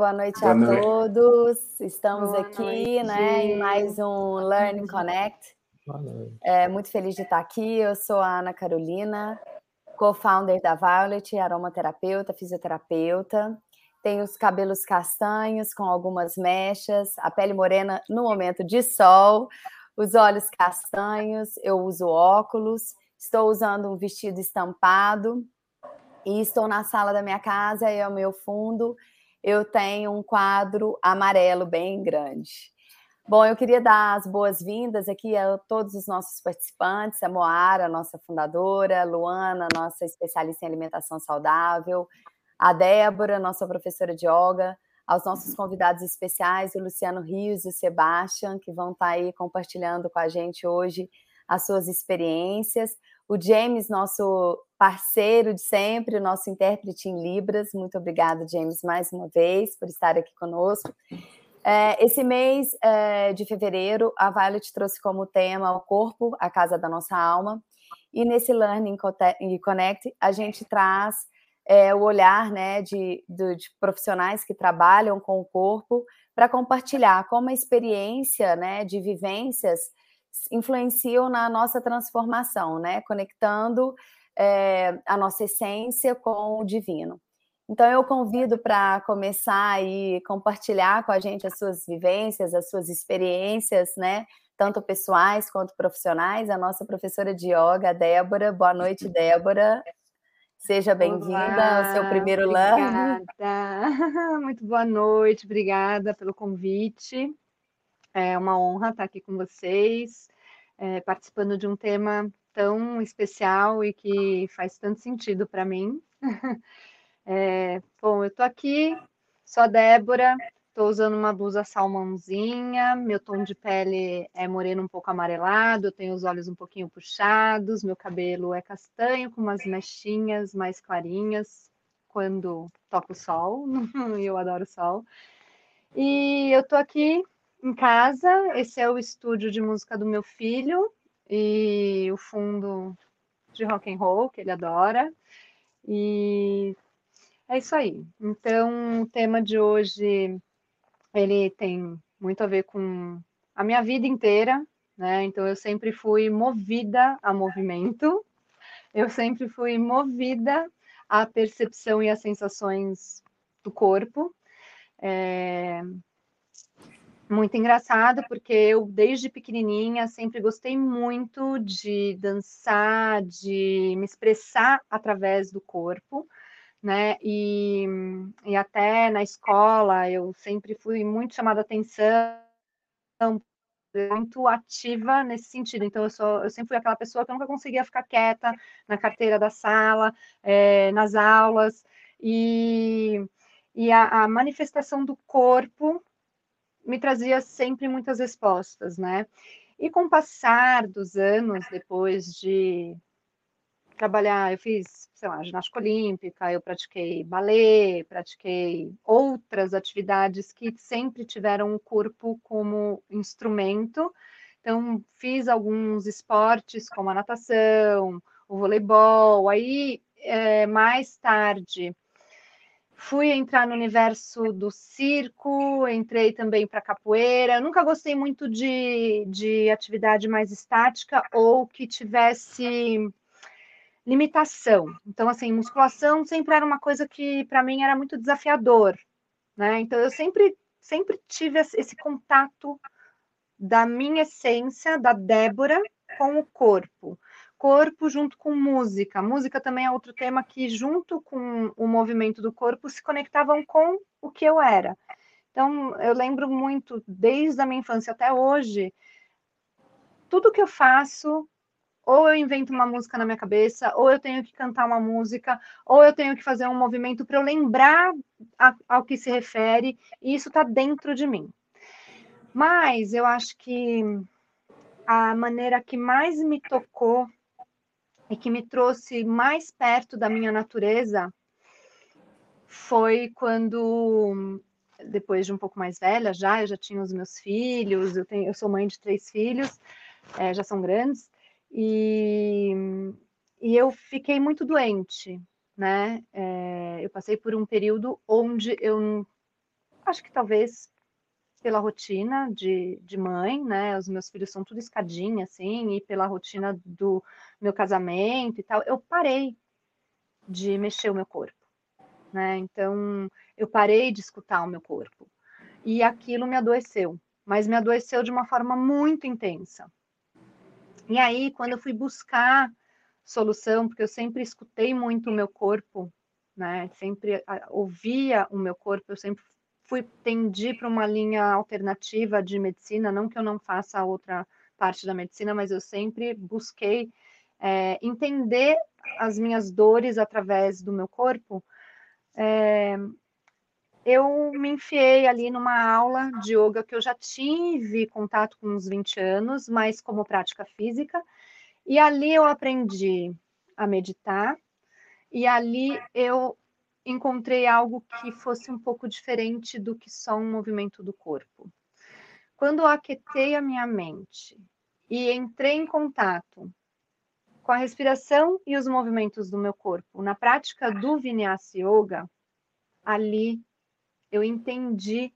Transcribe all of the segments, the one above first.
Boa noite boa a noite. todos. Estamos boa aqui, noite. né, em mais um Learning Connect. É, muito feliz de estar aqui. Eu sou a Ana Carolina, co-founder da Violet, aromaterapeuta, fisioterapeuta. Tenho os cabelos castanhos com algumas mechas, a pele morena no momento de sol, os olhos castanhos. Eu uso óculos. Estou usando um vestido estampado e estou na sala da minha casa e ao meu fundo eu tenho um quadro amarelo bem grande. Bom, eu queria dar as boas-vindas aqui a todos os nossos participantes, a Moara, nossa fundadora, a Luana, nossa especialista em alimentação saudável, a Débora, nossa professora de yoga, aos nossos convidados especiais, o Luciano Rios e o Sebastian, que vão estar aí compartilhando com a gente hoje as suas experiências, o James, nosso parceiro de sempre, o nosso intérprete em Libras. Muito obrigada, James, mais uma vez, por estar aqui conosco. É, esse mês é, de fevereiro, a Violet trouxe como tema o corpo, a casa da nossa alma. E nesse Learning Connect, a gente traz é, o olhar né, de, de, de, profissionais que trabalham com o corpo para compartilhar como a experiência né, de vivências influenciam na nossa transformação, né? Conectando é, a nossa essência com o divino. Então, eu convido para começar e compartilhar com a gente as suas vivências, as suas experiências, né? Tanto pessoais quanto profissionais, a nossa professora de yoga, Débora. Boa noite, Débora. Seja bem-vinda ao seu primeiro obrigada. Muito boa noite, obrigada pelo convite. É uma honra estar aqui com vocês, é, participando de um tema tão especial e que faz tanto sentido para mim. É, bom, eu estou aqui, sou a Débora, estou usando uma blusa salmãozinha, meu tom de pele é moreno um pouco amarelado, tenho os olhos um pouquinho puxados, meu cabelo é castanho com umas mechinhas mais clarinhas quando toca o sol, e eu adoro sol. E eu estou aqui em casa. Esse é o estúdio de música do meu filho e o fundo de rock and roll que ele adora. E é isso aí. Então, o tema de hoje ele tem muito a ver com a minha vida inteira, né? Então, eu sempre fui movida a movimento. Eu sempre fui movida à percepção e às sensações do corpo. É, muito engraçado, porque eu, desde pequenininha, sempre gostei muito de dançar, de me expressar através do corpo, né? E, e até na escola eu sempre fui muito chamada atenção, muito ativa nesse sentido. Então, eu, sou, eu sempre fui aquela pessoa que nunca conseguia ficar quieta na carteira da sala, é, nas aulas, e, e a, a manifestação do corpo me trazia sempre muitas respostas, né? E com o passar dos anos, depois de trabalhar, eu fiz, sei lá, ginástica olímpica, eu pratiquei balé, pratiquei outras atividades que sempre tiveram o corpo como instrumento. Então, fiz alguns esportes, como a natação, o voleibol. Aí, é, mais tarde, Fui entrar no universo do circo, entrei também para capoeira. Eu nunca gostei muito de, de atividade mais estática ou que tivesse limitação. Então, assim, musculação sempre era uma coisa que para mim era muito desafiador, né? Então, eu sempre, sempre tive esse contato da minha essência, da Débora, com o corpo corpo junto com música. Música também é outro tema que, junto com o movimento do corpo, se conectavam com o que eu era. Então, eu lembro muito, desde a minha infância até hoje, tudo que eu faço, ou eu invento uma música na minha cabeça, ou eu tenho que cantar uma música, ou eu tenho que fazer um movimento para eu lembrar a, ao que se refere, e isso está dentro de mim. Mas eu acho que a maneira que mais me tocou e que me trouxe mais perto da minha natureza foi quando depois de um pouco mais velha já eu já tinha os meus filhos eu tenho eu sou mãe de três filhos é, já são grandes e e eu fiquei muito doente né? É, eu passei por um período onde eu acho que talvez pela rotina de, de mãe, né? Os meus filhos são tudo escadinha, assim, e pela rotina do meu casamento e tal, eu parei de mexer o meu corpo, né? Então, eu parei de escutar o meu corpo. E aquilo me adoeceu, mas me adoeceu de uma forma muito intensa. E aí, quando eu fui buscar solução, porque eu sempre escutei muito o meu corpo, né? Sempre ouvia o meu corpo, eu sempre fui tendi para uma linha alternativa de medicina, não que eu não faça outra parte da medicina, mas eu sempre busquei é, entender as minhas dores através do meu corpo. É, eu me enfiei ali numa aula de yoga que eu já tive contato com uns 20 anos, mas como prática física, e ali eu aprendi a meditar, e ali eu encontrei algo que fosse um pouco diferente do que só um movimento do corpo. Quando eu aquetei a minha mente e entrei em contato com a respiração e os movimentos do meu corpo na prática do Vinyasa Yoga, ali eu entendi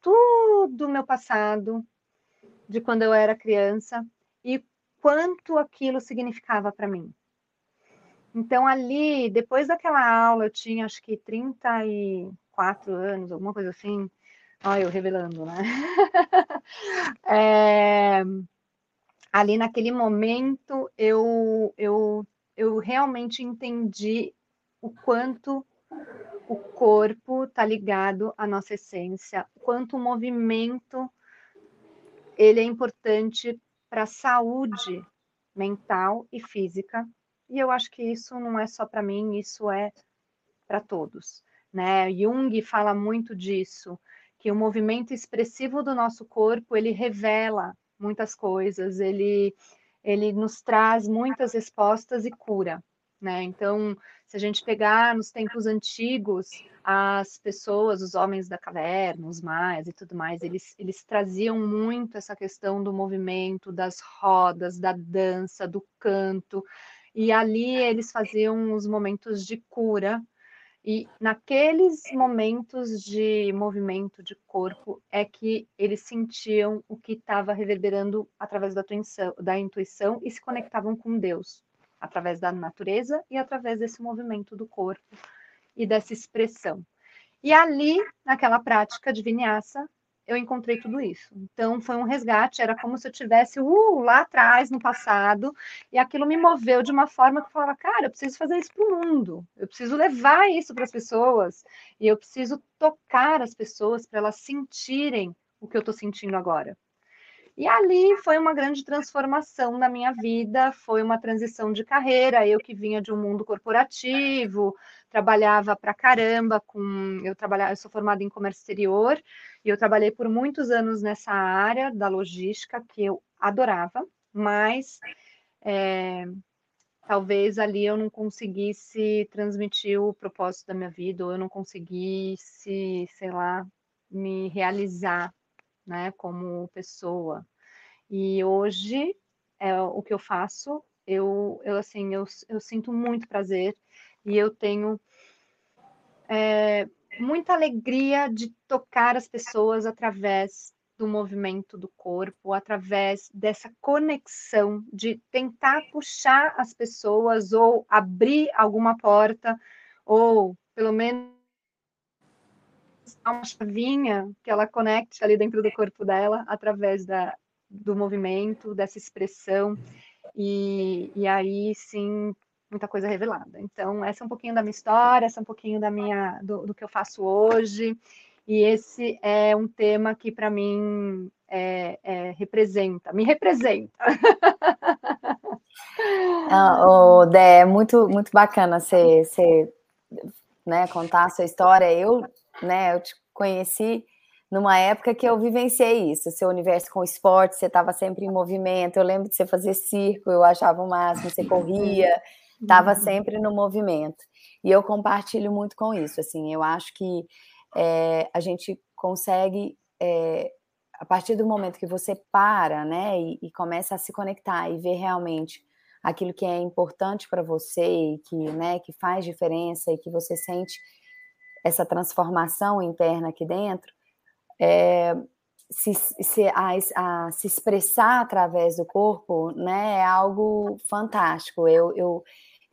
tudo o meu passado, de quando eu era criança e quanto aquilo significava para mim. Então, ali, depois daquela aula, eu tinha acho que 34 anos, alguma coisa assim. Olha, eu revelando, né? é, ali naquele momento, eu, eu, eu realmente entendi o quanto o corpo está ligado à nossa essência, o quanto o movimento ele é importante para a saúde mental e física e eu acho que isso não é só para mim, isso é para todos. Né? Jung fala muito disso, que o movimento expressivo do nosso corpo, ele revela muitas coisas, ele, ele nos traz muitas respostas e cura. Né? Então, se a gente pegar nos tempos antigos, as pessoas, os homens da caverna, os maias e tudo mais, eles, eles traziam muito essa questão do movimento, das rodas, da dança, do canto, e ali eles faziam os momentos de cura. E naqueles momentos de movimento de corpo é que eles sentiam o que estava reverberando através da intuição, da intuição e se conectavam com Deus, através da natureza e através desse movimento do corpo e dessa expressão. E ali, naquela prática de vinyasa, eu encontrei tudo isso. Então, foi um resgate, era como se eu tivesse uh, lá atrás, no passado, e aquilo me moveu de uma forma que eu falava, cara, eu preciso fazer isso para o mundo, eu preciso levar isso para as pessoas, e eu preciso tocar as pessoas para elas sentirem o que eu estou sentindo agora. E ali foi uma grande transformação na minha vida, foi uma transição de carreira. Eu que vinha de um mundo corporativo, trabalhava para caramba com. Eu trabalhava, eu sou formada em comércio exterior e eu trabalhei por muitos anos nessa área da logística que eu adorava, mas é, talvez ali eu não conseguisse transmitir o propósito da minha vida, ou eu não conseguisse, sei lá, me realizar né, como pessoa. E hoje é o que eu faço, eu, eu assim, eu, eu sinto muito prazer e eu tenho é, muita alegria de tocar as pessoas através do movimento do corpo, através dessa conexão, de tentar puxar as pessoas ou abrir alguma porta, ou pelo menos uma chavinha que ela conecte ali dentro do corpo dela através da, do movimento, dessa expressão, e, e aí sim muita coisa revelada. Então, essa é um pouquinho da minha história, essa é um pouquinho da minha do, do que eu faço hoje, e esse é um tema que para mim é, é, representa, me representa. Ah, oh, Dé, é muito, muito bacana você, você né, contar a sua história. Eu né? Eu te conheci numa época que eu vivenciei isso, seu universo com esporte, você estava sempre em movimento. Eu lembro de você fazer circo, eu achava o máximo, você corria, estava uhum. sempre no movimento. E eu compartilho muito com isso. Assim, eu acho que é, a gente consegue é, a partir do momento que você para, né, e, e, começa a se conectar e ver realmente aquilo que é importante para você e que, né, que faz diferença e que você sente essa transformação interna aqui dentro, é, se, se, a, a, se expressar através do corpo, né, é algo fantástico. Eu, eu,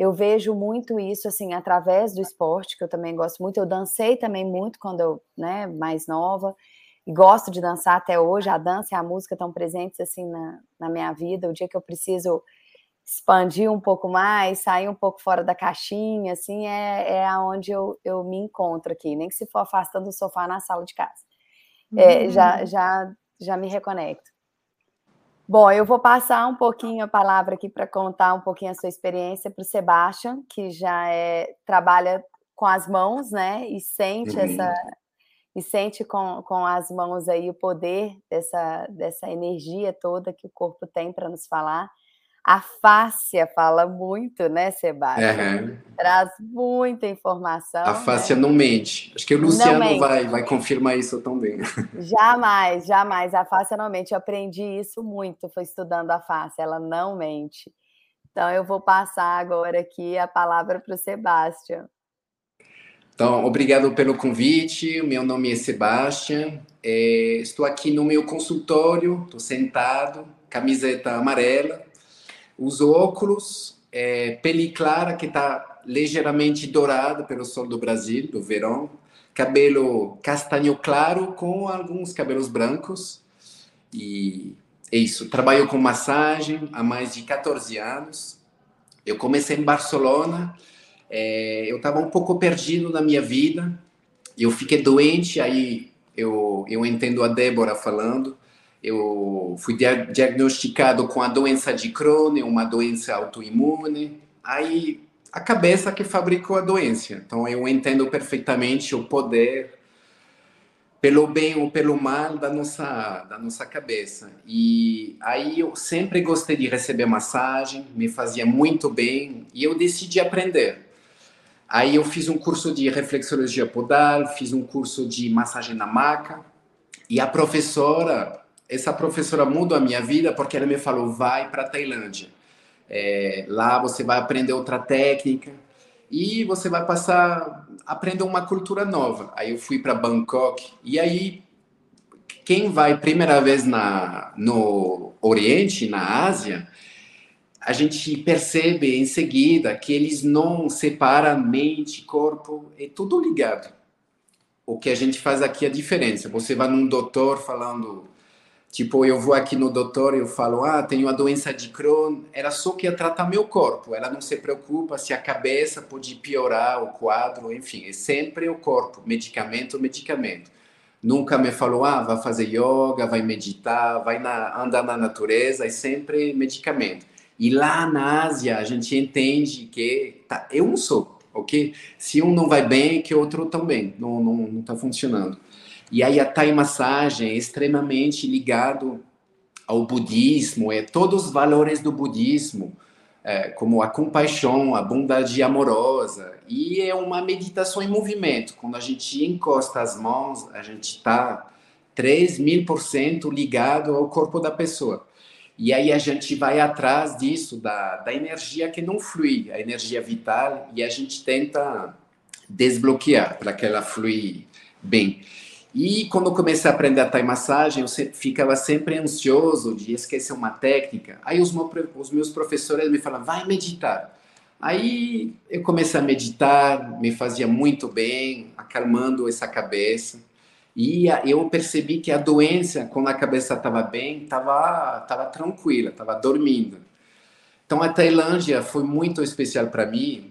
eu vejo muito isso, assim, através do esporte, que eu também gosto muito. Eu dancei também muito quando eu, né, mais nova, e gosto de dançar até hoje. A dança e a música estão presentes, assim, na, na minha vida. O dia que eu preciso expandir um pouco mais, sair um pouco fora da caixinha, assim, é, é onde eu, eu me encontro aqui, nem que se for afastando do sofá na sala de casa. É, já, uhum. já, já me reconecto. Bom, eu vou passar um pouquinho a palavra aqui para contar um pouquinho a sua experiência para o Sebastian, que já é, trabalha com as mãos, né? E sente uhum. essa e sente com, com as mãos aí o poder dessa, dessa energia toda que o corpo tem para nos falar. A fáscia fala muito, né, Sebastião? Uhum. Traz muita informação. A fáscia né? não mente. Acho que o Luciano vai, vai confirmar isso também. Jamais, jamais. A fáscia não mente. Eu aprendi isso muito, foi estudando a fáscia. Ela não mente. Então, eu vou passar agora aqui a palavra para o Sebastião. Então, obrigado pelo convite. Meu nome é Sebastião. É, estou aqui no meu consultório, estou sentado, camiseta amarela uso óculos, é, pele clara que está ligeiramente dourada pelo sol do Brasil, do verão, cabelo castanho claro com alguns cabelos brancos. E é isso. Trabalho com massagem há mais de 14 anos. Eu comecei em Barcelona, é, eu estava um pouco perdido na minha vida, eu fiquei doente, aí eu, eu entendo a Débora falando, eu fui diagnosticado com a doença de Crohn, uma doença autoimune. Aí a cabeça que fabricou a doença. Então eu entendo perfeitamente o poder pelo bem ou pelo mal da nossa da nossa cabeça. E aí eu sempre gostei de receber massagem, me fazia muito bem e eu decidi aprender. Aí eu fiz um curso de reflexologia podal, fiz um curso de massagem na maca e a professora essa professora mudou a minha vida porque ela me falou: vai para Tailândia. É, lá você vai aprender outra técnica e você vai passar aprender uma cultura nova. Aí eu fui para Bangkok e aí quem vai primeira vez na no Oriente, na Ásia, a gente percebe em seguida que eles não separam mente, corpo, é tudo ligado. O que a gente faz aqui é a diferença. Você vai num doutor falando Tipo, eu vou aqui no doutor e eu falo, ah, tenho a doença de Crohn. Ela só quer tratar meu corpo. Ela não se preocupa se a cabeça pode piorar o quadro, enfim. É sempre o corpo, medicamento, medicamento. Nunca me falou, ah, vai fazer yoga, vai meditar, vai na, andar na natureza. É sempre medicamento. E lá na Ásia, a gente entende que tá, é um só, ok? Se um não vai bem, que outro também. Não, não, não tá funcionando. E aí a Thai Massagem é extremamente ligado ao budismo, é todos os valores do budismo, é, como a compaixão, a bondade amorosa. E é uma meditação em movimento. Quando a gente encosta as mãos, a gente está 3 mil por cento ligado ao corpo da pessoa. E aí a gente vai atrás disso, da, da energia que não flui, a energia vital, e a gente tenta desbloquear para que ela flui bem. E quando eu comecei a aprender a Thai massagem, eu ficava sempre ansioso de esquecer uma técnica. Aí os, os meus professores me falavam, vai meditar. Aí eu comecei a meditar, me fazia muito bem, acalmando essa cabeça. E eu percebi que a doença, quando a cabeça estava bem, estava tava tranquila, estava dormindo. Então a Tailândia foi muito especial para mim,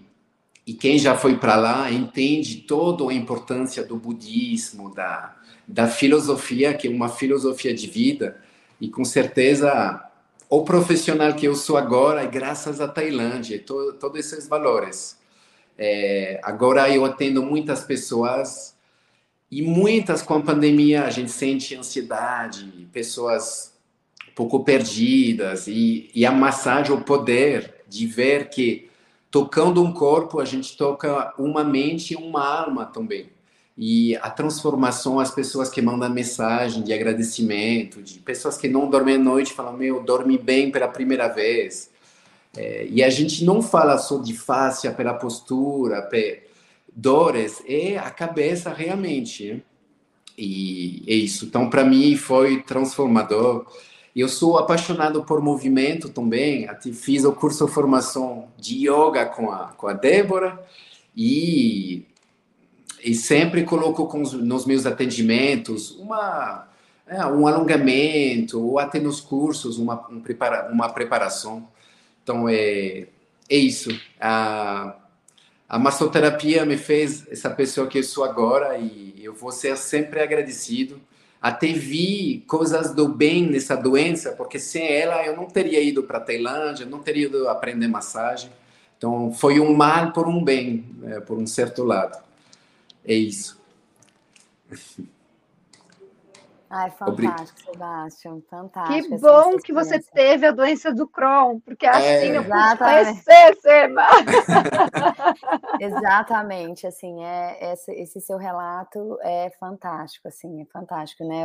e quem já foi para lá entende toda a importância do budismo, da, da filosofia, que é uma filosofia de vida, e com certeza o profissional que eu sou agora é graças à Tailândia, to, todos esses valores. É, agora eu atendo muitas pessoas e muitas com a pandemia a gente sente ansiedade, pessoas um pouco perdidas e, e a massagem, o poder de ver que tocando um corpo, a gente toca uma mente e uma alma também. E a transformação, as pessoas que mandam mensagem de agradecimento, de pessoas que não dormem à noite, falam, meu, dormi bem pela primeira vez. É, e a gente não fala só de face pela postura, pe, dores, é a cabeça realmente. E é isso. Então, para mim, foi transformador. Eu sou apaixonado por movimento também. Até fiz o curso de formação de yoga com a, com a Débora e, e sempre coloco com os, nos meus atendimentos uma, é, um alongamento ou até nos cursos uma, um prepara, uma preparação. Então, é, é isso. A, a massoterapia me fez essa pessoa que eu sou agora e eu vou ser sempre agradecido. Até vi coisas do bem nessa doença, porque sem ela eu não teria ido para a Tailândia, não teria ido aprender massagem. Então foi um mal por um bem, é, por um certo lado. É isso. Ai, fantástico, Sebastião, fantástico. Que bom que você teve a doença do Crohn, porque assim é, eu conhecer, Seba. exatamente, assim, é, esse, esse, seu relato é fantástico, assim, é fantástico, né?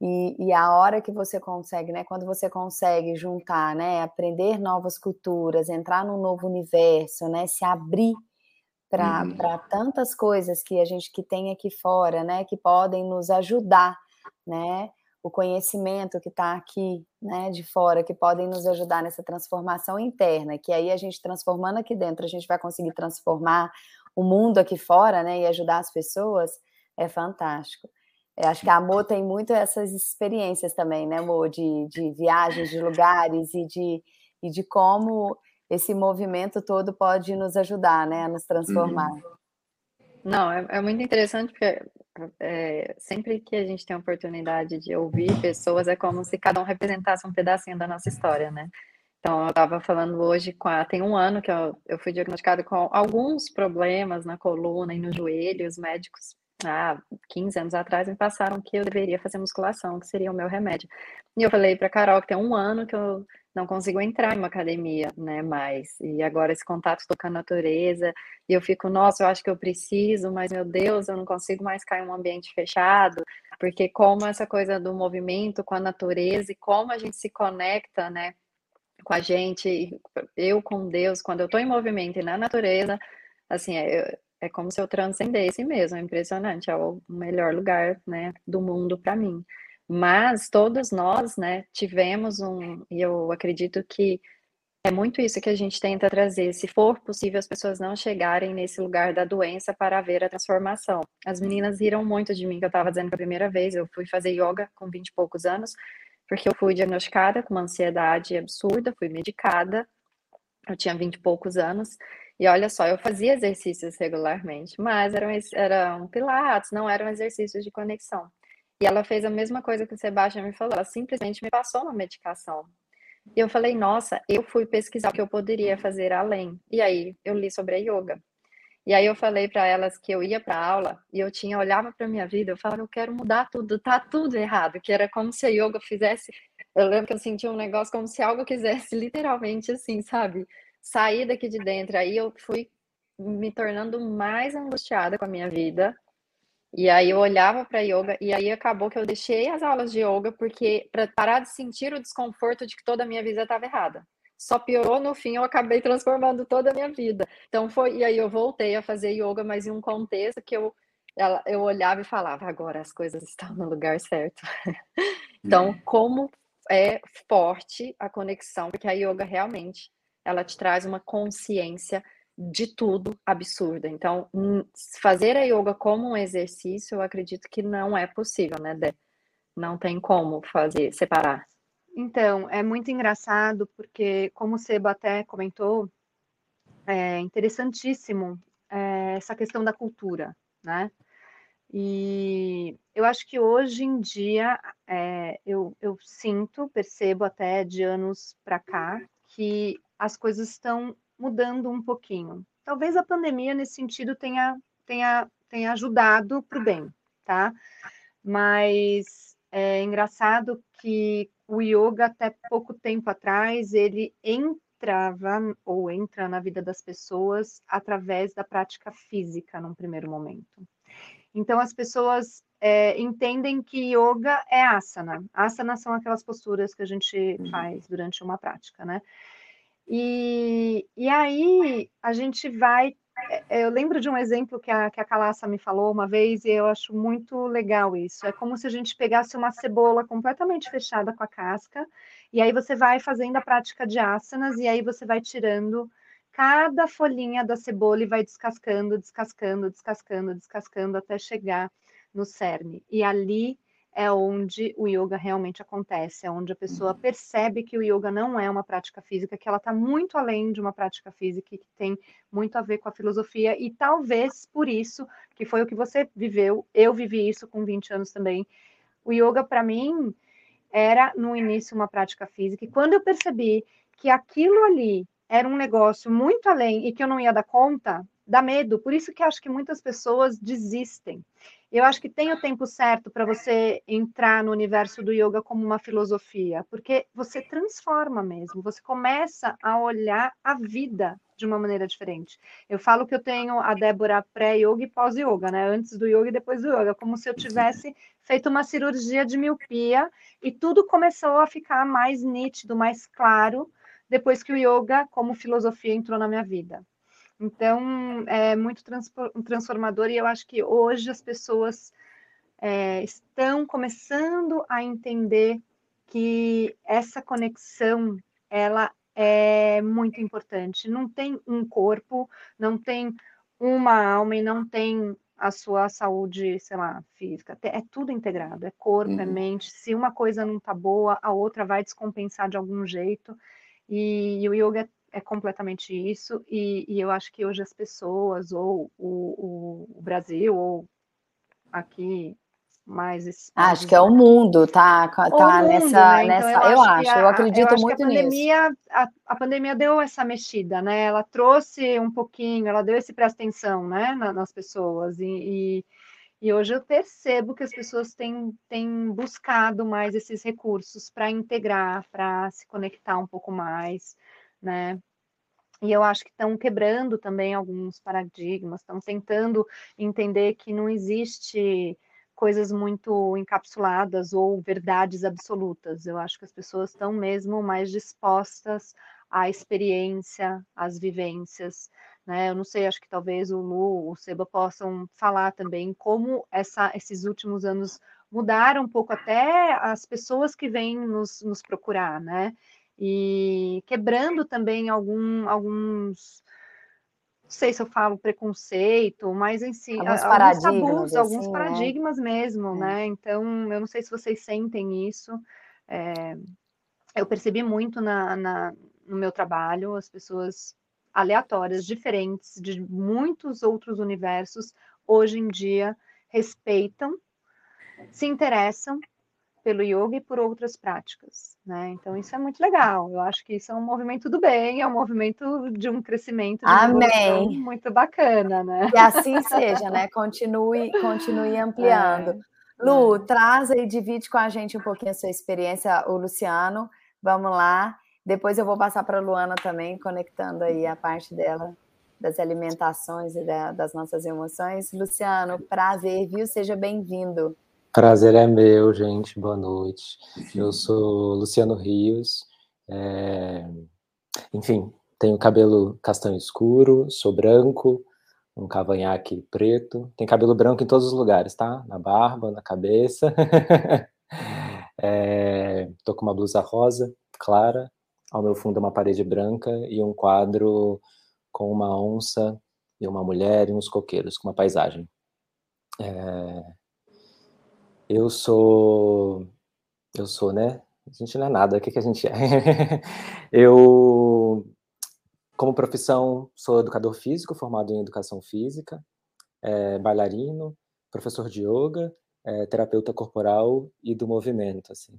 E, e, a hora que você consegue, né? Quando você consegue juntar, né? Aprender novas culturas, entrar num novo universo, né? Se abrir para uhum. tantas coisas que a gente que tem aqui fora, né? Que podem nos ajudar né? O conhecimento que está aqui, né, de fora, que podem nos ajudar nessa transformação interna, que aí a gente transformando aqui dentro, a gente vai conseguir transformar o mundo aqui fora, né, e ajudar as pessoas, é fantástico. Eu acho que a Amor tem muito essas experiências também, né, Amor, de, de viagens, de lugares e de, e de como esse movimento todo pode nos ajudar, né, a nos transformar. Uhum. Não, é, é, muito interessante porque é, sempre que a gente tem a oportunidade de ouvir pessoas, é como se cada um representasse um pedacinho da nossa história, né? Então, eu estava falando hoje com a, tem um ano que eu, eu fui diagnosticada com alguns problemas na coluna e no joelho, os médicos há 15 anos atrás me passaram que eu deveria fazer musculação, que seria o meu remédio. E eu falei para Carol que tem um ano que eu não consigo entrar em uma academia, né, mais. E agora esse contato com a natureza, e eu fico, nossa, eu acho que eu preciso, mas meu Deus, eu não consigo mais cair em um ambiente fechado, porque como essa coisa do movimento com a natureza e como a gente se conecta, né, com a gente, eu com Deus, quando eu estou em movimento e na natureza, assim, é, é como se eu transcendesse mesmo, é impressionante, é o melhor lugar, né, do mundo para mim. Mas todos nós, né, tivemos um, e eu acredito que é muito isso que a gente tenta trazer. Se for possível, as pessoas não chegarem nesse lugar da doença para ver a transformação. As meninas riram muito de mim, que eu estava dizendo que a primeira vez eu fui fazer yoga com 20 e poucos anos, porque eu fui diagnosticada com uma ansiedade absurda, fui medicada, eu tinha 20 e poucos anos, e olha só, eu fazia exercícios regularmente, mas eram, eram pilates, não eram exercícios de conexão. E ela fez a mesma coisa que o Sebastião me falou, ela simplesmente me passou uma medicação. E eu falei, nossa, eu fui pesquisar o que eu poderia fazer além. E aí eu li sobre a yoga. E aí eu falei para elas que eu ia para aula e eu tinha olhava para minha vida, eu falava, eu quero mudar tudo, tá tudo errado, que era como se a yoga fizesse, eu lembro que eu sentia um negócio como se algo quisesse literalmente assim, sabe, sair daqui de dentro. Aí eu fui me tornando mais angustiada com a minha vida, e aí eu olhava para yoga e aí acabou que eu deixei as aulas de yoga porque para parar de sentir o desconforto de que toda a minha vida estava errada. Só piorou no fim, eu acabei transformando toda a minha vida. Então foi e aí eu voltei a fazer yoga, mas em um contexto que eu ela, eu olhava e falava, agora as coisas estão no lugar certo. então, é. como é forte a conexão, porque a yoga realmente ela te traz uma consciência de tudo absurda. Então, fazer a yoga como um exercício, eu acredito que não é possível, né, Dé? Não tem como fazer, separar. Então, é muito engraçado, porque, como o Seba até comentou, é interessantíssimo é, essa questão da cultura, né? E eu acho que hoje em dia é, eu, eu sinto, percebo até de anos para cá, que as coisas estão mudando um pouquinho. Talvez a pandemia, nesse sentido, tenha, tenha, tenha ajudado para o bem, tá? Mas é engraçado que o yoga, até pouco tempo atrás, ele entrava ou entra na vida das pessoas através da prática física, num primeiro momento. Então, as pessoas é, entendem que yoga é asana. Asana são aquelas posturas que a gente faz durante uma prática, né? E, e aí a gente vai. É, eu lembro de um exemplo que a, que a Calassa me falou uma vez, e eu acho muito legal isso. É como se a gente pegasse uma cebola completamente fechada com a casca, e aí você vai fazendo a prática de asanas, e aí você vai tirando cada folhinha da cebola e vai descascando, descascando, descascando, descascando até chegar no cerne. E ali é onde o yoga realmente acontece, é onde a pessoa uhum. percebe que o yoga não é uma prática física, que ela está muito além de uma prática física, que tem muito a ver com a filosofia, e talvez por isso, que foi o que você viveu, eu vivi isso com 20 anos também. O yoga, para mim, era no início uma prática física, e quando eu percebi que aquilo ali era um negócio muito além e que eu não ia dar conta, dá medo. Por isso que acho que muitas pessoas desistem. Eu acho que tem o tempo certo para você entrar no universo do yoga como uma filosofia, porque você transforma mesmo, você começa a olhar a vida de uma maneira diferente. Eu falo que eu tenho a Débora pré-yoga e pós-yoga, né? Antes do yoga e depois do yoga, como se eu tivesse feito uma cirurgia de miopia e tudo começou a ficar mais nítido, mais claro depois que o yoga, como filosofia, entrou na minha vida. Então, é muito transformador e eu acho que hoje as pessoas é, estão começando a entender que essa conexão, ela é muito importante. Não tem um corpo, não tem uma alma e não tem a sua saúde, sei lá, física. É tudo integrado, é corpo, é uhum. é mente. Se uma coisa não tá boa, a outra vai descompensar de algum jeito. E, e o yoga é completamente isso, e, e, eu acho que hoje as pessoas, ou o, o, Brasil, ou aqui mais acho que é o mundo tá tá mundo, nessa né? nessa então, eu, eu acho, a, eu acredito eu muito a pandemia, nisso a, a, pandemia deu essa mexida né ela trouxe um pouquinho ela deu esse presta atenção né nas pessoas e, e, e hoje eu percebo que as pessoas têm, têm buscado mais esses recursos para integrar para se conectar um pouco mais né? E eu acho que estão quebrando também alguns paradigmas, estão tentando entender que não existe coisas muito encapsuladas ou verdades absolutas. Eu acho que as pessoas estão mesmo mais dispostas à experiência, às vivências. Né? Eu não sei, acho que talvez o Lu, o Seba possam falar também como essa, esses últimos anos mudaram um pouco até as pessoas que vêm nos, nos procurar, né? E quebrando também algum, alguns não sei se eu falo preconceito, mas em si, alguns alguns tabus, assim, alguns né? paradigmas né? mesmo, é. né? Então, eu não sei se vocês sentem isso. É, eu percebi muito na, na, no meu trabalho, as pessoas aleatórias, diferentes, de muitos outros universos, hoje em dia respeitam, se interessam pelo yoga e por outras práticas, né? Então isso é muito legal. Eu acho que isso é um movimento do bem, é um movimento de um crescimento de Amém. muito bacana, né? Que assim seja, né? Continue, continue ampliando. É, Lu, é. traz e divide com a gente um pouquinho a sua experiência, o Luciano. Vamos lá. Depois eu vou passar para a Luana também, conectando aí a parte dela das alimentações e da, das nossas emoções. Luciano, prazer, viu? Seja bem-vindo. Prazer é meu, gente. Boa noite. Eu sou Luciano Rios. É... Enfim, tenho cabelo castanho escuro, sou branco, um cavanhaque preto. Tem cabelo branco em todos os lugares, tá? Na barba, na cabeça. é... Tô com uma blusa rosa, clara. Ao meu fundo, uma parede branca e um quadro com uma onça e uma mulher e uns coqueiros, com uma paisagem. É... Eu sou. Eu sou, né? A gente não é nada, o que, que a gente é? eu, como profissão, sou educador físico, formado em educação física, é, bailarino, professor de yoga, é, terapeuta corporal e do movimento, assim.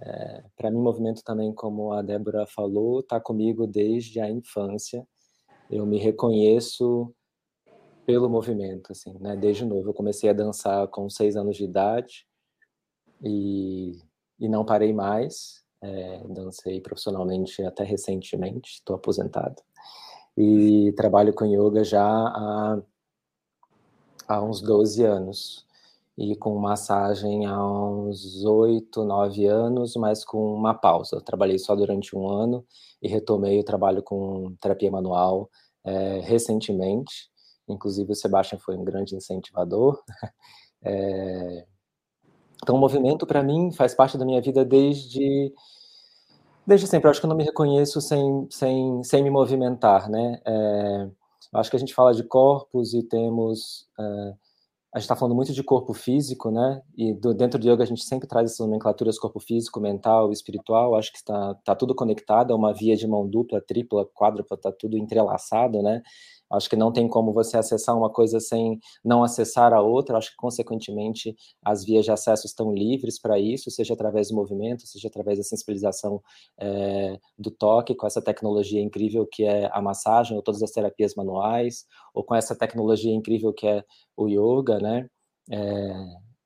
É, para mim, movimento também, como a Débora falou, está comigo desde a infância. Eu me reconheço pelo movimento, assim, né? Desde novo, eu comecei a dançar com seis anos de idade e, e não parei mais. É, dancei profissionalmente até recentemente, estou aposentado. E trabalho com yoga já há, há uns 12 anos. e com massagem há uns oito, nove anos, mas com uma pausa. Eu trabalhei só durante um ano e retomei o trabalho com terapia manual é, recentemente. Inclusive, o Sebastian foi um grande incentivador. É... Então, o movimento, para mim, faz parte da minha vida desde desde sempre. Eu acho que eu não me reconheço sem, sem, sem me movimentar, né? É... Acho que a gente fala de corpos e temos é, a gente está falando muito de corpo físico, né? E do, dentro de yoga a gente sempre traz essas nomenclaturas corpo físico, mental, espiritual. Acho que está tá tudo conectado, é uma via de mão dupla, tripla, quádrupla, está tudo entrelaçado, né? Acho que não tem como você acessar uma coisa sem não acessar a outra. Acho que, consequentemente, as vias de acesso estão livres para isso, seja através do movimento, seja através da sensibilização é, do toque, com essa tecnologia incrível que é a massagem, ou todas as terapias manuais, ou com essa tecnologia incrível que é o yoga, né? É,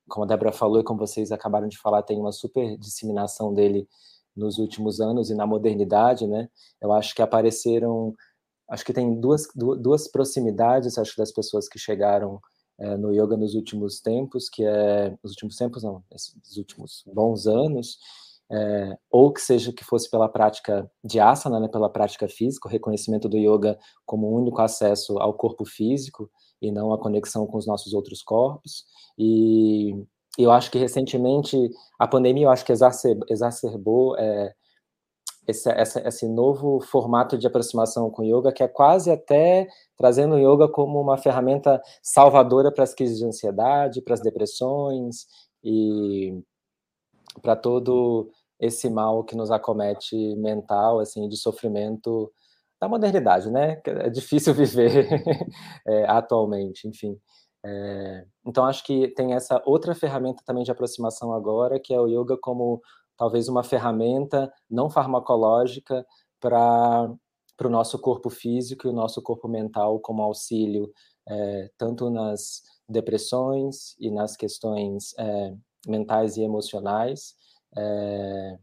como a Débora falou e como vocês acabaram de falar, tem uma super disseminação dele nos últimos anos e na modernidade, né? Eu acho que apareceram acho que tem duas, duas proximidades, acho, das pessoas que chegaram é, no yoga nos últimos tempos, que é, nos últimos tempos não, nos últimos bons anos, é, ou que seja que fosse pela prática de asana, né, pela prática física, o reconhecimento do yoga como único acesso ao corpo físico e não a conexão com os nossos outros corpos, e eu acho que recentemente a pandemia, eu acho que exacerbou, exacerbou é, esse, esse, esse novo formato de aproximação com yoga, que é quase até trazendo o yoga como uma ferramenta salvadora para as crises de ansiedade, para as depressões e para todo esse mal que nos acomete mental, assim, de sofrimento da modernidade, né? É difícil viver é, atualmente, enfim. É, então acho que tem essa outra ferramenta também de aproximação agora, que é o yoga como talvez uma ferramenta não farmacológica para o nosso corpo físico e o nosso corpo mental como auxílio, é, tanto nas depressões e nas questões é, mentais e emocionais, é,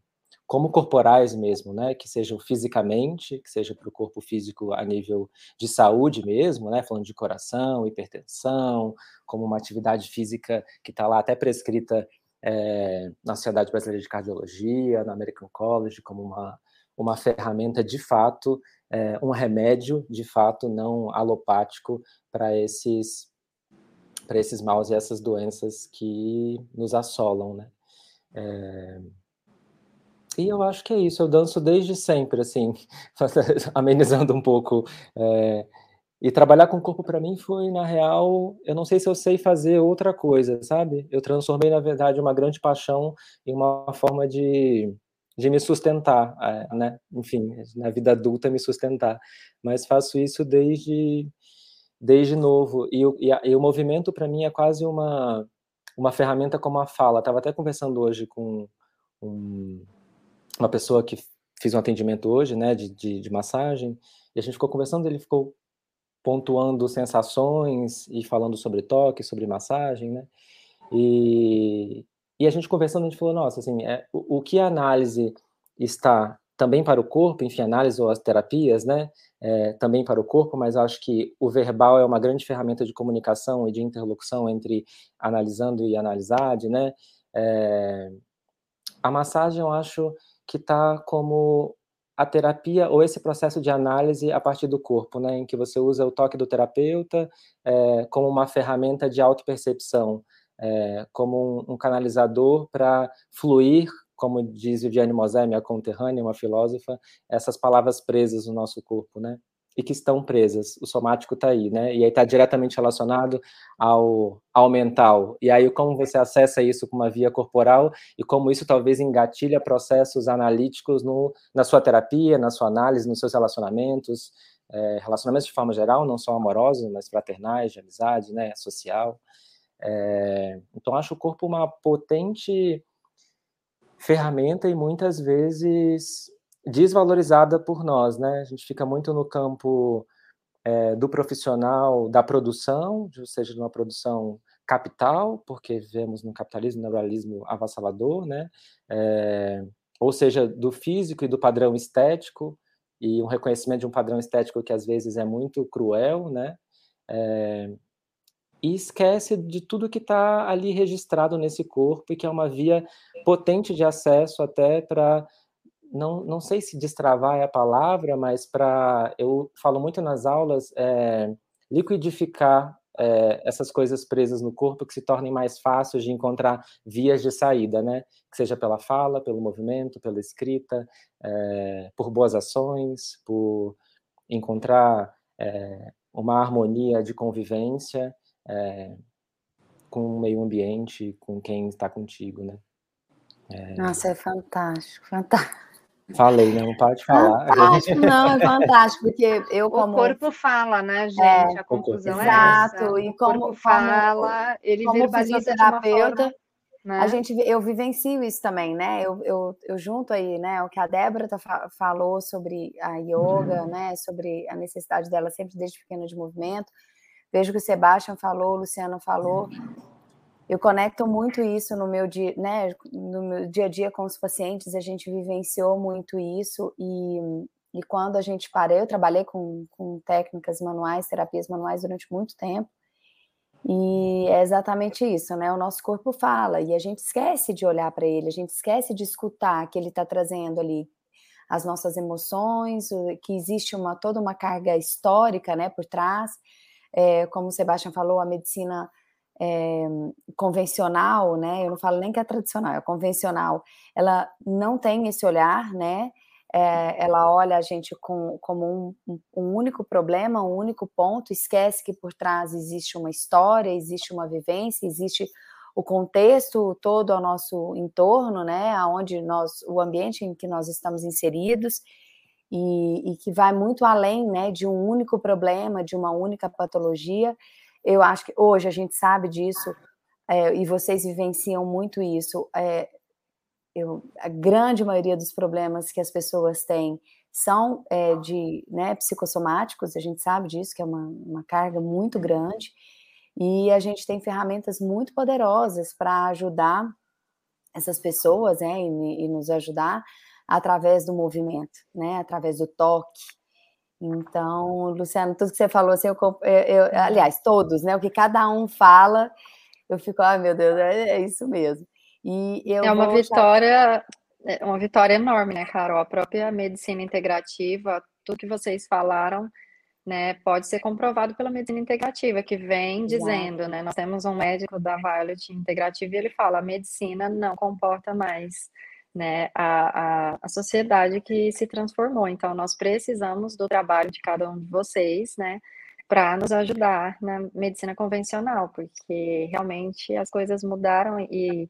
como corporais mesmo, né, que sejam fisicamente, que seja para o corpo físico a nível de saúde mesmo, né, falando de coração, hipertensão, como uma atividade física que está lá até prescrita é, na Sociedade Brasileira de Cardiologia, na American College, como uma, uma ferramenta de fato, é, um remédio de fato não alopático para esses para esses maus e essas doenças que nos assolam, né? É... E eu acho que é isso. Eu danço desde sempre, assim, amenizando um pouco é, e trabalhar com o corpo para mim foi, na real, eu não sei se eu sei fazer outra coisa, sabe? Eu transformei, na verdade, uma grande paixão em uma forma de, de me sustentar, né? Enfim, na vida adulta me sustentar. Mas faço isso desde, desde novo. E, e, e o movimento, para mim, é quase uma, uma ferramenta como a fala. Estava até conversando hoje com um, uma pessoa que fiz um atendimento hoje, né, de, de, de massagem, e a gente ficou conversando, ele ficou pontuando sensações e falando sobre toque, sobre massagem, né? E, e a gente conversando, a gente falou, nossa, assim, é, o, o que a análise está também para o corpo, enfim, análise ou as terapias, né? É, também para o corpo, mas acho que o verbal é uma grande ferramenta de comunicação e de interlocução entre analisando e analisade, né? É, a massagem, eu acho que está como a terapia ou esse processo de análise a partir do corpo, né, em que você usa o toque do terapeuta é, como uma ferramenta de autopercepção, é, como um, um canalizador para fluir, como diz Viviane Mosé, minha conterrânea, uma filósofa, essas palavras presas no nosso corpo, né? E que estão presas. O somático está aí, né? E aí está diretamente relacionado ao, ao mental. E aí, como você acessa isso com uma via corporal e como isso talvez engatilha processos analíticos no, na sua terapia, na sua análise, nos seus relacionamentos, é, relacionamentos de forma geral, não só amorosos, mas fraternais, de amizade, né? Social. É, então, acho o corpo uma potente ferramenta e muitas vezes desvalorizada por nós, né? A gente fica muito no campo é, do profissional, da produção, ou seja, de uma produção capital, porque vivemos num capitalismo, neoliberalismo avassalador, né? É, ou seja, do físico e do padrão estético, e um reconhecimento de um padrão estético que às vezes é muito cruel, né? É, e esquece de tudo que está ali registrado nesse corpo e que é uma via potente de acesso até para não, não sei se destravar é a palavra, mas para eu falo muito nas aulas é, liquidificar é, essas coisas presas no corpo que se tornem mais fáceis de encontrar vias de saída, né? Que seja pela fala, pelo movimento, pela escrita, é, por boas ações, por encontrar é, uma harmonia de convivência é, com o meio ambiente, com quem está contigo, né? É... Nossa, é fantástico, fantástico. Falei, não pode falar. Fantástico, não, é fantástico, porque eu como... O corpo fala, né, é, gente? É, a conclusão é Exato, e como, o corpo fala, ele como verbaliza terapeuta, forma, né? a gente, eu vivencio isso também, né? Eu, eu, eu junto aí, né, o que a Débora tá, falou sobre a yoga, uhum. né, sobre a necessidade dela sempre desde pequena de movimento, vejo que o Sebastião falou, o Luciano falou, eu conecto muito isso no meu dia, né, no meu dia a dia com os pacientes, a gente vivenciou muito isso e, e quando a gente parou, eu trabalhei com, com técnicas manuais, terapias manuais durante muito tempo, e é exatamente isso, né? O nosso corpo fala e a gente esquece de olhar para ele, a gente esquece de escutar que ele está trazendo ali as nossas emoções, que existe uma toda uma carga histórica, né, por trás. É, como o Sebastião falou, a medicina é, convencional, né? Eu não falo nem que é tradicional, é convencional. Ela não tem esse olhar, né? É, ela olha a gente com, como um, um, único problema, um único ponto, esquece que por trás existe uma história, existe uma vivência, existe o contexto todo ao nosso entorno, né? Aonde nós, o ambiente em que nós estamos inseridos. E, e que vai muito além né, de um único problema, de uma única patologia, eu acho que hoje a gente sabe disso, é, e vocês vivenciam muito isso. É, eu, a grande maioria dos problemas que as pessoas têm são é, de né, psicossomáticos, a gente sabe disso, que é uma, uma carga muito grande, e a gente tem ferramentas muito poderosas para ajudar essas pessoas, né, e, e, nos ajudar através do movimento, né, através do toque, então, Luciano, tudo que você falou, assim, eu, eu, uhum. aliás, todos, né? O que cada um fala, eu fico, ai meu Deus, é, é isso mesmo. E eu é uma vitória, é uma vitória enorme, né, Carol? A própria medicina integrativa, tudo que vocês falaram, né, pode ser comprovado pela medicina integrativa, que vem dizendo, né? Nós temos um médico da Violet Integrativa e ele fala: a medicina não comporta mais né, a, a, a sociedade que se transformou. Então, nós precisamos do trabalho de cada um de vocês, né, para nos ajudar na medicina convencional, porque realmente as coisas mudaram e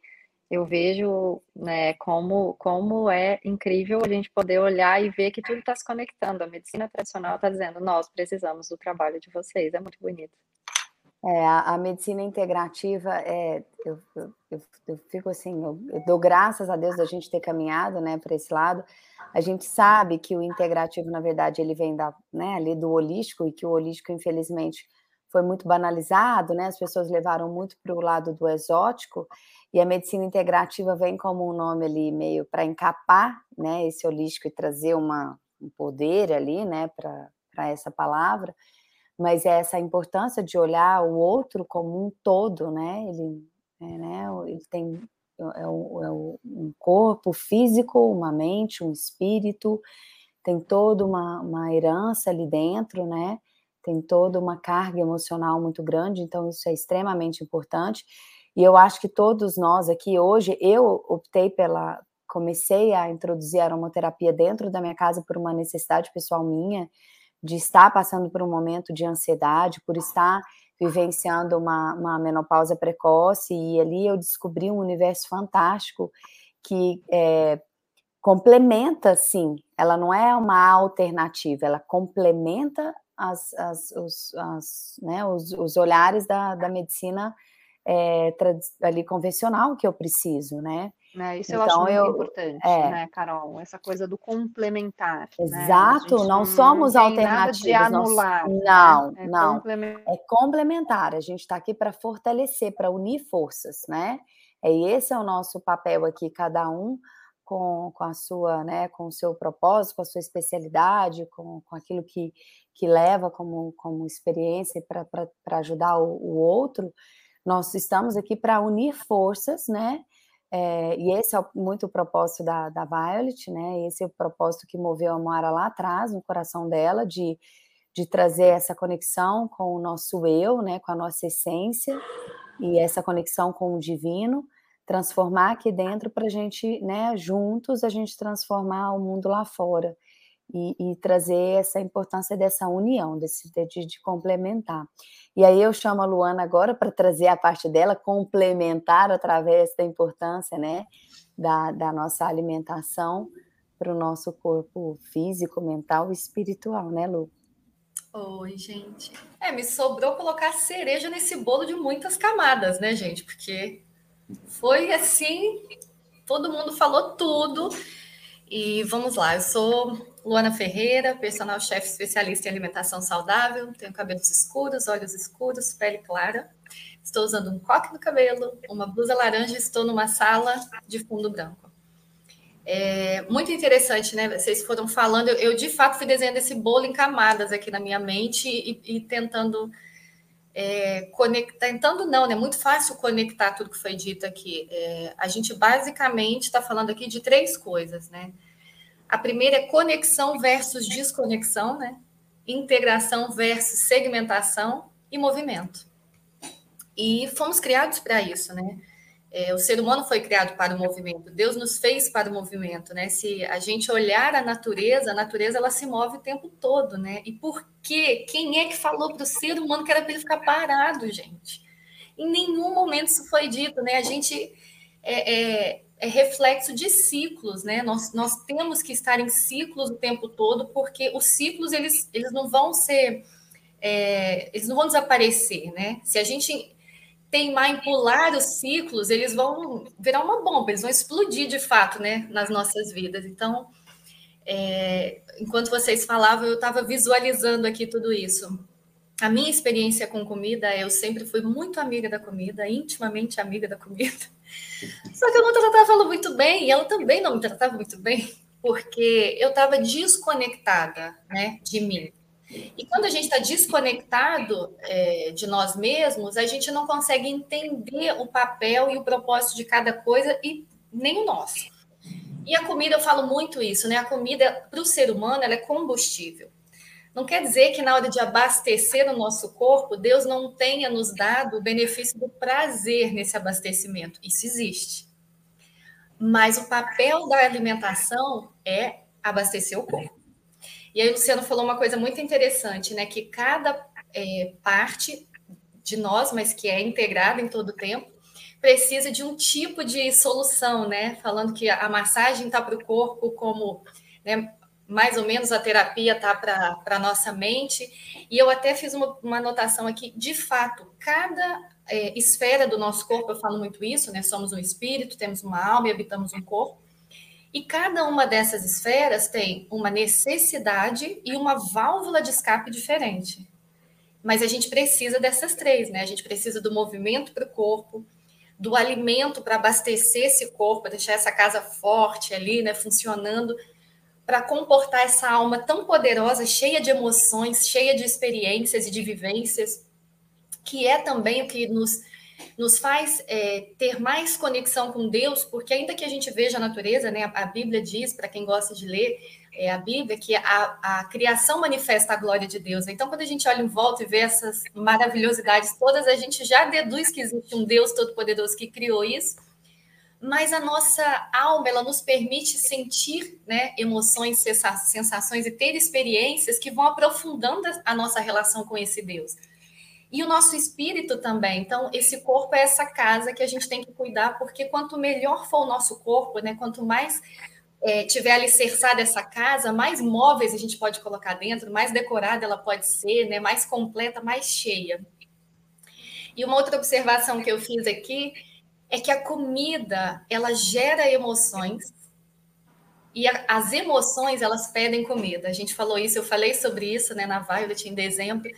eu vejo né, como, como é incrível a gente poder olhar e ver que tudo está se conectando. A medicina tradicional está dizendo, nós precisamos do trabalho de vocês, é muito bonito. É, a, a, medicina integrativa, é, eu, eu, eu, fico assim, eu, eu, dou graças a Deus da gente ter caminhado né, para esse lado. A gente sabe que o integrativo, na verdade, ele vem da, né, ali do holístico, e que o holístico, infelizmente, foi muito banalizado, né? As pessoas levaram muito para o lado do exótico, e a medicina integrativa vem como um nome ali meio para encapar né, esse holístico e trazer uma, um poder ali né, para essa palavra mas é essa importância de olhar o outro como um todo, né? Ele, é, né? Ele tem é, é, um corpo físico, uma mente, um espírito, tem toda uma, uma herança ali dentro, né? Tem toda uma carga emocional muito grande, então isso é extremamente importante. E eu acho que todos nós aqui hoje, eu optei pela, comecei a introduzir a aromaterapia dentro da minha casa por uma necessidade pessoal minha, de estar passando por um momento de ansiedade, por estar vivenciando uma, uma menopausa precoce, e ali eu descobri um universo fantástico que é, complementa, sim, ela não é uma alternativa, ela complementa as, as, os, as, né, os, os olhares da, da medicina é, ali convencional que eu preciso, né? Né? Isso então, eu acho muito eu, importante, é, né, Carol? Essa coisa do complementar. Né? Exato, né? não somos não alternativos. de anular. Não, né? é não. Complementar. É complementar. A gente está aqui para fortalecer, para unir forças, né? E esse é o nosso papel aqui, cada um com, com a sua, né, com o seu propósito, com a sua especialidade, com, com aquilo que, que leva como, como experiência para ajudar o, o outro, nós estamos aqui para unir forças, né? É, e esse é muito o propósito da, da Violet, né? Esse é o propósito que moveu a Moara lá atrás, no coração dela, de, de trazer essa conexão com o nosso eu, né? Com a nossa essência e essa conexão com o divino, transformar aqui dentro para a gente, né? Juntos a gente transformar o mundo lá fora e, e trazer essa importância dessa união, desse de, de, complementar. E aí eu chamo a Luana agora para trazer a parte dela, complementar através da importância né, da, da nossa alimentação para o nosso corpo físico, mental e espiritual, né, Lu? Oi, gente. É, me sobrou colocar cereja nesse bolo de muitas camadas, né, gente? Porque foi assim, todo mundo falou tudo. E vamos lá, eu sou Luana Ferreira, personal chefe especialista em alimentação saudável, tenho cabelos escuros, olhos escuros, pele clara. Estou usando um coque no cabelo, uma blusa laranja e estou numa sala de fundo branco. É muito interessante, né? Vocês foram falando, eu, eu, de fato fui desenhando esse bolo em camadas aqui na minha mente e, e tentando é, conectar, tentando não, né? Muito fácil conectar tudo que foi dito aqui. É, a gente basicamente está falando aqui de três coisas, né? A primeira é conexão versus desconexão, né? Integração versus segmentação e movimento. E fomos criados para isso, né? É, o ser humano foi criado para o movimento. Deus nos fez para o movimento, né? Se a gente olhar a natureza, a natureza ela se move o tempo todo, né? E por quê? Quem é que falou para o ser humano que era para ele ficar parado, gente? Em nenhum momento isso foi dito, né? A gente é, é, é reflexo de ciclos, né? Nós, nós temos que estar em ciclos o tempo todo, porque os ciclos eles, eles não vão ser, é, eles não vão desaparecer, né? Se a gente teimar em pular os ciclos, eles vão virar uma bomba, eles vão explodir de fato, né? Nas nossas vidas. Então, é, enquanto vocês falavam, eu estava visualizando aqui tudo isso. A minha experiência com comida, eu sempre fui muito amiga da comida, intimamente amiga da comida. Só que eu não tratava ela muito bem, e ela também não me tratava muito bem, porque eu estava desconectada né, de mim. E quando a gente está desconectado é, de nós mesmos, a gente não consegue entender o papel e o propósito de cada coisa e nem o nosso. E a comida, eu falo muito isso, né? A comida, para o ser humano, ela é combustível. Não quer dizer que na hora de abastecer o nosso corpo, Deus não tenha nos dado o benefício do prazer nesse abastecimento. Isso existe. Mas o papel da alimentação é abastecer o corpo. E aí o Luciano falou uma coisa muito interessante, né? Que cada é, parte de nós, mas que é integrada em todo o tempo, precisa de um tipo de solução, né? Falando que a massagem está para o corpo como né, mais ou menos a terapia tá para a nossa mente. E eu até fiz uma, uma anotação aqui, de fato, cada é, esfera do nosso corpo, eu falo muito isso, né? Somos um espírito, temos uma alma e habitamos um corpo. E cada uma dessas esferas tem uma necessidade e uma válvula de escape diferente. Mas a gente precisa dessas três, né? A gente precisa do movimento para o corpo, do alimento para abastecer esse corpo, deixar essa casa forte ali, né? Funcionando para comportar essa alma tão poderosa, cheia de emoções, cheia de experiências e de vivências, que é também o que nos, nos faz é, ter mais conexão com Deus, porque ainda que a gente veja a natureza, né, a, Bíblia diz, para quem gosta de ler é, a Bíblia, que a, a criação manifesta a glória de Deus. Então, quando a gente olha em volta e vê essas maravilhosidades todas, a gente já deduz que existe um Deus todo-poderoso que criou isso mas a nossa alma ela nos permite sentir né, emoções, sensações e ter experiências que vão aprofundando a nossa relação com esse Deus. E o nosso espírito também. Então, esse corpo é essa casa que a gente tem que cuidar, porque quanto melhor for o nosso corpo, né, quanto mais é, tiver alicerçada essa casa, mais móveis a gente pode colocar dentro, mais decorada ela pode ser, né, mais completa, mais cheia. E uma outra observação que eu fiz aqui é que a comida ela gera emoções e a, as emoções elas pedem comida. A gente falou isso, eu falei sobre isso né, na Violet em dezembro,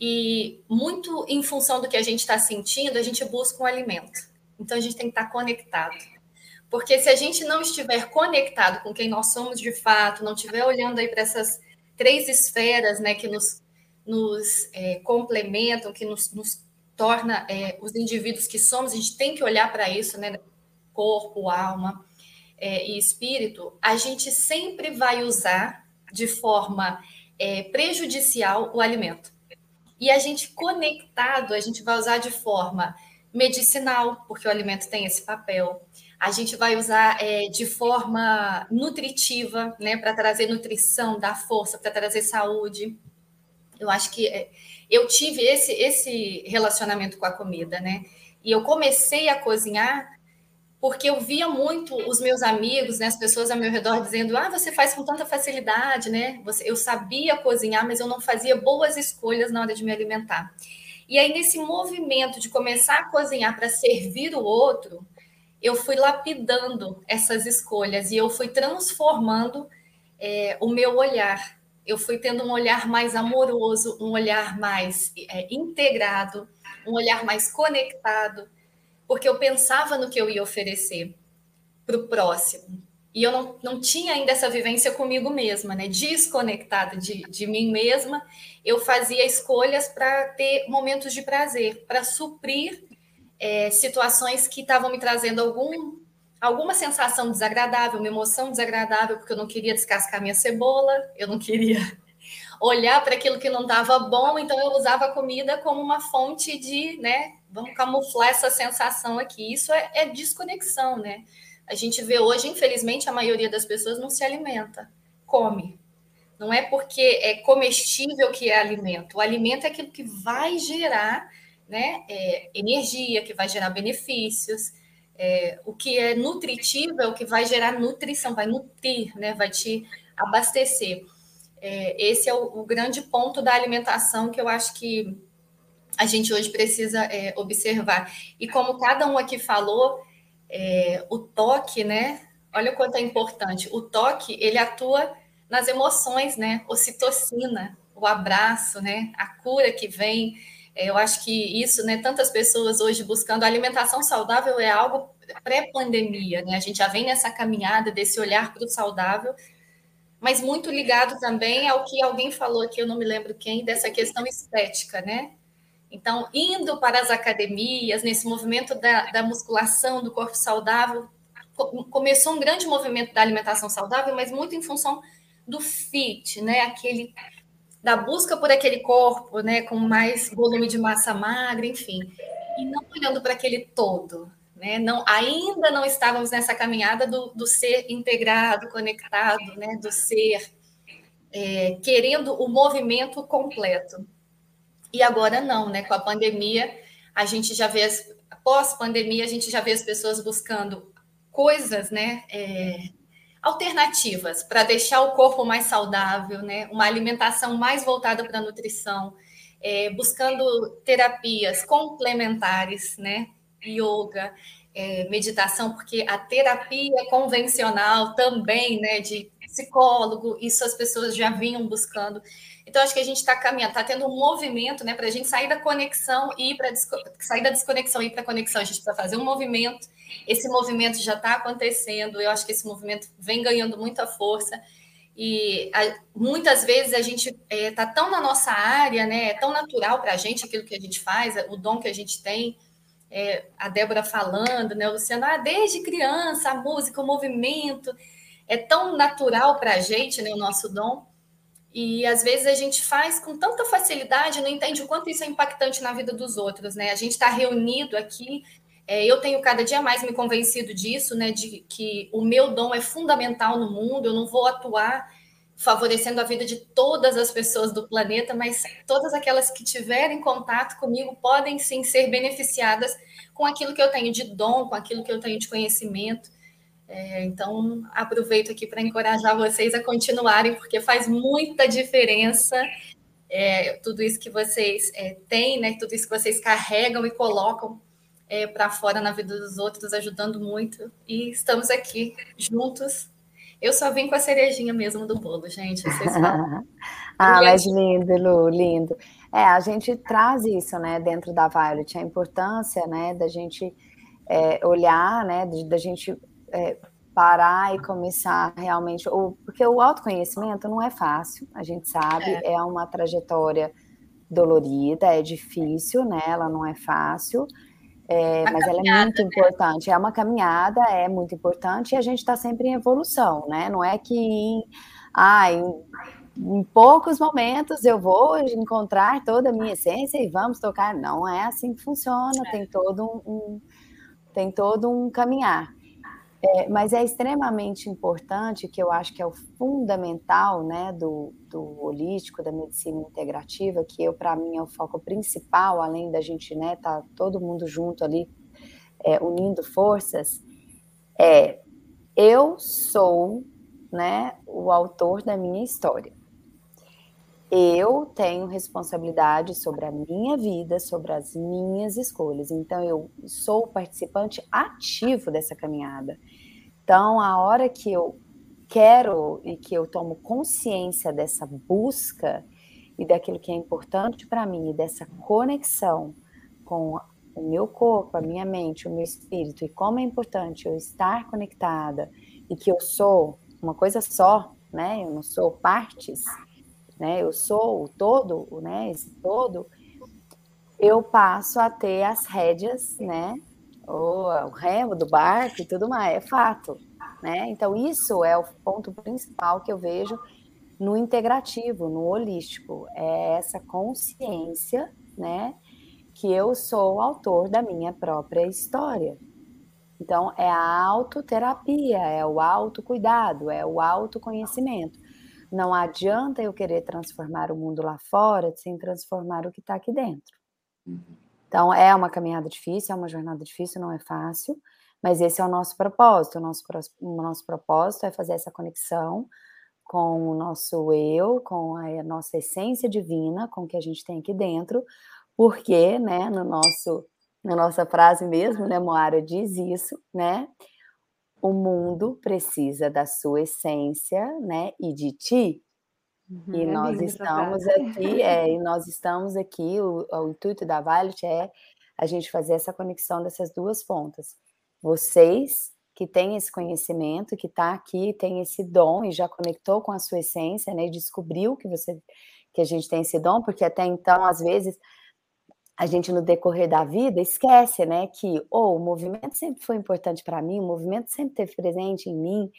e muito em função do que a gente está sentindo, a gente busca um alimento. Então a gente tem que estar tá conectado. Porque se a gente não estiver conectado com quem nós somos de fato, não estiver olhando aí para essas três esferas né, que nos, nos é, complementam, que nos, nos torna é, os indivíduos que somos, a gente tem que olhar para isso, né? Corpo, alma é, e espírito, a gente sempre vai usar de forma é, prejudicial o alimento. E a gente conectado, a gente vai usar de forma medicinal, porque o alimento tem esse papel. A gente vai usar é, de forma nutritiva, né, para trazer nutrição, dar força, para trazer saúde. Eu acho que é, eu tive esse, esse relacionamento com a comida, né? E eu comecei a cozinhar porque eu via muito os meus amigos, né, as pessoas ao meu redor dizendo: "Ah, você faz com tanta facilidade, né? Você, eu sabia cozinhar, mas eu não fazia boas escolhas na hora de me alimentar". E aí nesse movimento de começar a cozinhar para servir o outro, eu fui lapidando essas escolhas e eu fui transformando é, o meu olhar. Eu fui tendo um olhar mais amoroso, um olhar mais é, integrado, um olhar mais conectado porque eu pensava no que eu ia oferecer para o próximo. E eu não, não tinha ainda essa vivência comigo mesma, né? Desconectada de, de mim mesma, eu fazia escolhas para ter momentos de prazer, para suprir é, situações que estavam me trazendo algum, alguma sensação desagradável, uma emoção desagradável, porque eu não queria descascar minha cebola, eu não queria olhar para aquilo que não estava bom, então eu usava a comida como uma fonte de, né, vamos camuflar essa sensação aqui. Isso é, é desconexão, né? A gente vê hoje, infelizmente, a maioria das pessoas não se alimenta, come. Não é porque é comestível que é alimento. O alimento é aquilo que vai gerar né, é, energia, que vai gerar benefícios. É, o que é nutritivo é o que vai gerar nutrição, vai nutrir, né, vai te abastecer. É, esse é o, o grande ponto da alimentação que eu acho que a gente hoje precisa é, observar. E como cada um aqui falou, é, o toque, né? Olha o quanto é importante. O toque, ele atua nas emoções, né? Ocitocina, o abraço, né? A cura que vem. Eu acho que isso, né? Tantas pessoas hoje buscando alimentação saudável é algo pré-pandemia, né? A gente já vem nessa caminhada desse olhar para o saudável, mas muito ligado também ao que alguém falou aqui, eu não me lembro quem, dessa questão estética, né? Então, indo para as academias, nesse movimento da, da musculação, do corpo saudável, começou um grande movimento da alimentação saudável, mas muito em função do fit, né? Aquele da busca por aquele corpo, né, com mais volume de massa magra, enfim, e não olhando para aquele todo, né? Não, ainda não estávamos nessa caminhada do, do ser integrado, conectado, né? Do ser é, querendo o movimento completo. E agora não, né? Com a pandemia, a gente já vê, pós-pandemia, a gente já vê as pessoas buscando coisas, né? É, alternativas para deixar o corpo mais saudável, né? Uma alimentação mais voltada para a nutrição, é, buscando terapias complementares, né? Yoga, é, meditação, porque a terapia convencional também, né? De psicólogo, isso as pessoas já vinham buscando. Então, acho que a gente está caminhando, está tendo um movimento né, para a gente sair da conexão e ir para sair da desconexão e ir para a conexão. A gente precisa fazer um movimento. Esse movimento já está acontecendo. Eu acho que esse movimento vem ganhando muita força. E a, muitas vezes a gente está é, tá tão na nossa área, né? É tão natural para a gente aquilo que a gente faz, o dom que a gente tem. É, a Débora falando, né, Luciano, ah, desde criança, a música, o movimento, é tão natural para a gente, né, o nosso dom, e às vezes a gente faz com tanta facilidade, não entende o quanto isso é impactante na vida dos outros, né? A gente está reunido aqui, é, eu tenho cada dia mais me convencido disso, né? De que o meu dom é fundamental no mundo, eu não vou atuar favorecendo a vida de todas as pessoas do planeta, mas todas aquelas que tiverem contato comigo podem sim ser beneficiadas com aquilo que eu tenho de dom, com aquilo que eu tenho de conhecimento. É, então, aproveito aqui para encorajar vocês a continuarem, porque faz muita diferença é, tudo isso que vocês é, têm, né, tudo isso que vocês carregam e colocam é, para fora na vida dos outros, ajudando muito. E estamos aqui juntos. Eu só vim com a cerejinha mesmo do bolo, gente. Vocês falam. ah, mas lindo, Lu, lindo. É, a gente traz isso, né, dentro da Violet, a importância, né, da gente é, olhar, né, da gente é, parar e começar realmente, ou, porque o autoconhecimento não é fácil, a gente sabe, é, é uma trajetória dolorida, é difícil, né? Ela não é fácil, é, mas ela é muito né? importante. É uma caminhada, é muito importante, e a gente está sempre em evolução, né? Não é que em, ah, em, em, poucos momentos eu vou encontrar toda a minha essência e vamos tocar. Não é assim que funciona, é. tem todo um, um tem todo um caminhar. É, mas é extremamente importante, que eu acho que é o fundamental né, do, do holístico, da medicina integrativa, que eu, para mim, é o foco principal, além da gente né, tá todo mundo junto ali, é, unindo forças, é eu sou né, o autor da minha história. Eu tenho responsabilidade sobre a minha vida, sobre as minhas escolhas. Então, eu sou participante ativo dessa caminhada. Então, a hora que eu quero e que eu tomo consciência dessa busca e daquilo que é importante para mim, e dessa conexão com o meu corpo, a minha mente, o meu espírito, e como é importante eu estar conectada e que eu sou uma coisa só, né? Eu não sou partes, né? Eu sou o todo, né? Esse todo, eu passo a ter as rédeas, né? O, o remo do barco e tudo mais, é fato, né? Então isso é o ponto principal que eu vejo no integrativo, no holístico, é essa consciência, né? Que eu sou o autor da minha própria história. Então, é a autoterapia, é o autocuidado, é o autoconhecimento. Não adianta eu querer transformar o mundo lá fora sem transformar o que está aqui dentro. Uhum. Então, é uma caminhada difícil, é uma jornada difícil, não é fácil, mas esse é o nosso propósito. O nosso, o nosso propósito é fazer essa conexão com o nosso eu, com a nossa essência divina, com o que a gente tem aqui dentro, porque, né, no nosso, na nossa frase mesmo, né, Moara diz isso, né, o mundo precisa da sua essência, né, e de ti. Uhum, e é nós estamos aqui, é, e nós estamos aqui, o, o intuito da Violet é a gente fazer essa conexão dessas duas pontas. Vocês que têm esse conhecimento, que está aqui, tem esse dom e já conectou com a sua essência, né, e descobriu que você que a gente tem esse dom, porque até então, às vezes, a gente no decorrer da vida esquece, né, que oh, o movimento sempre foi importante para mim, o movimento sempre teve presente em mim,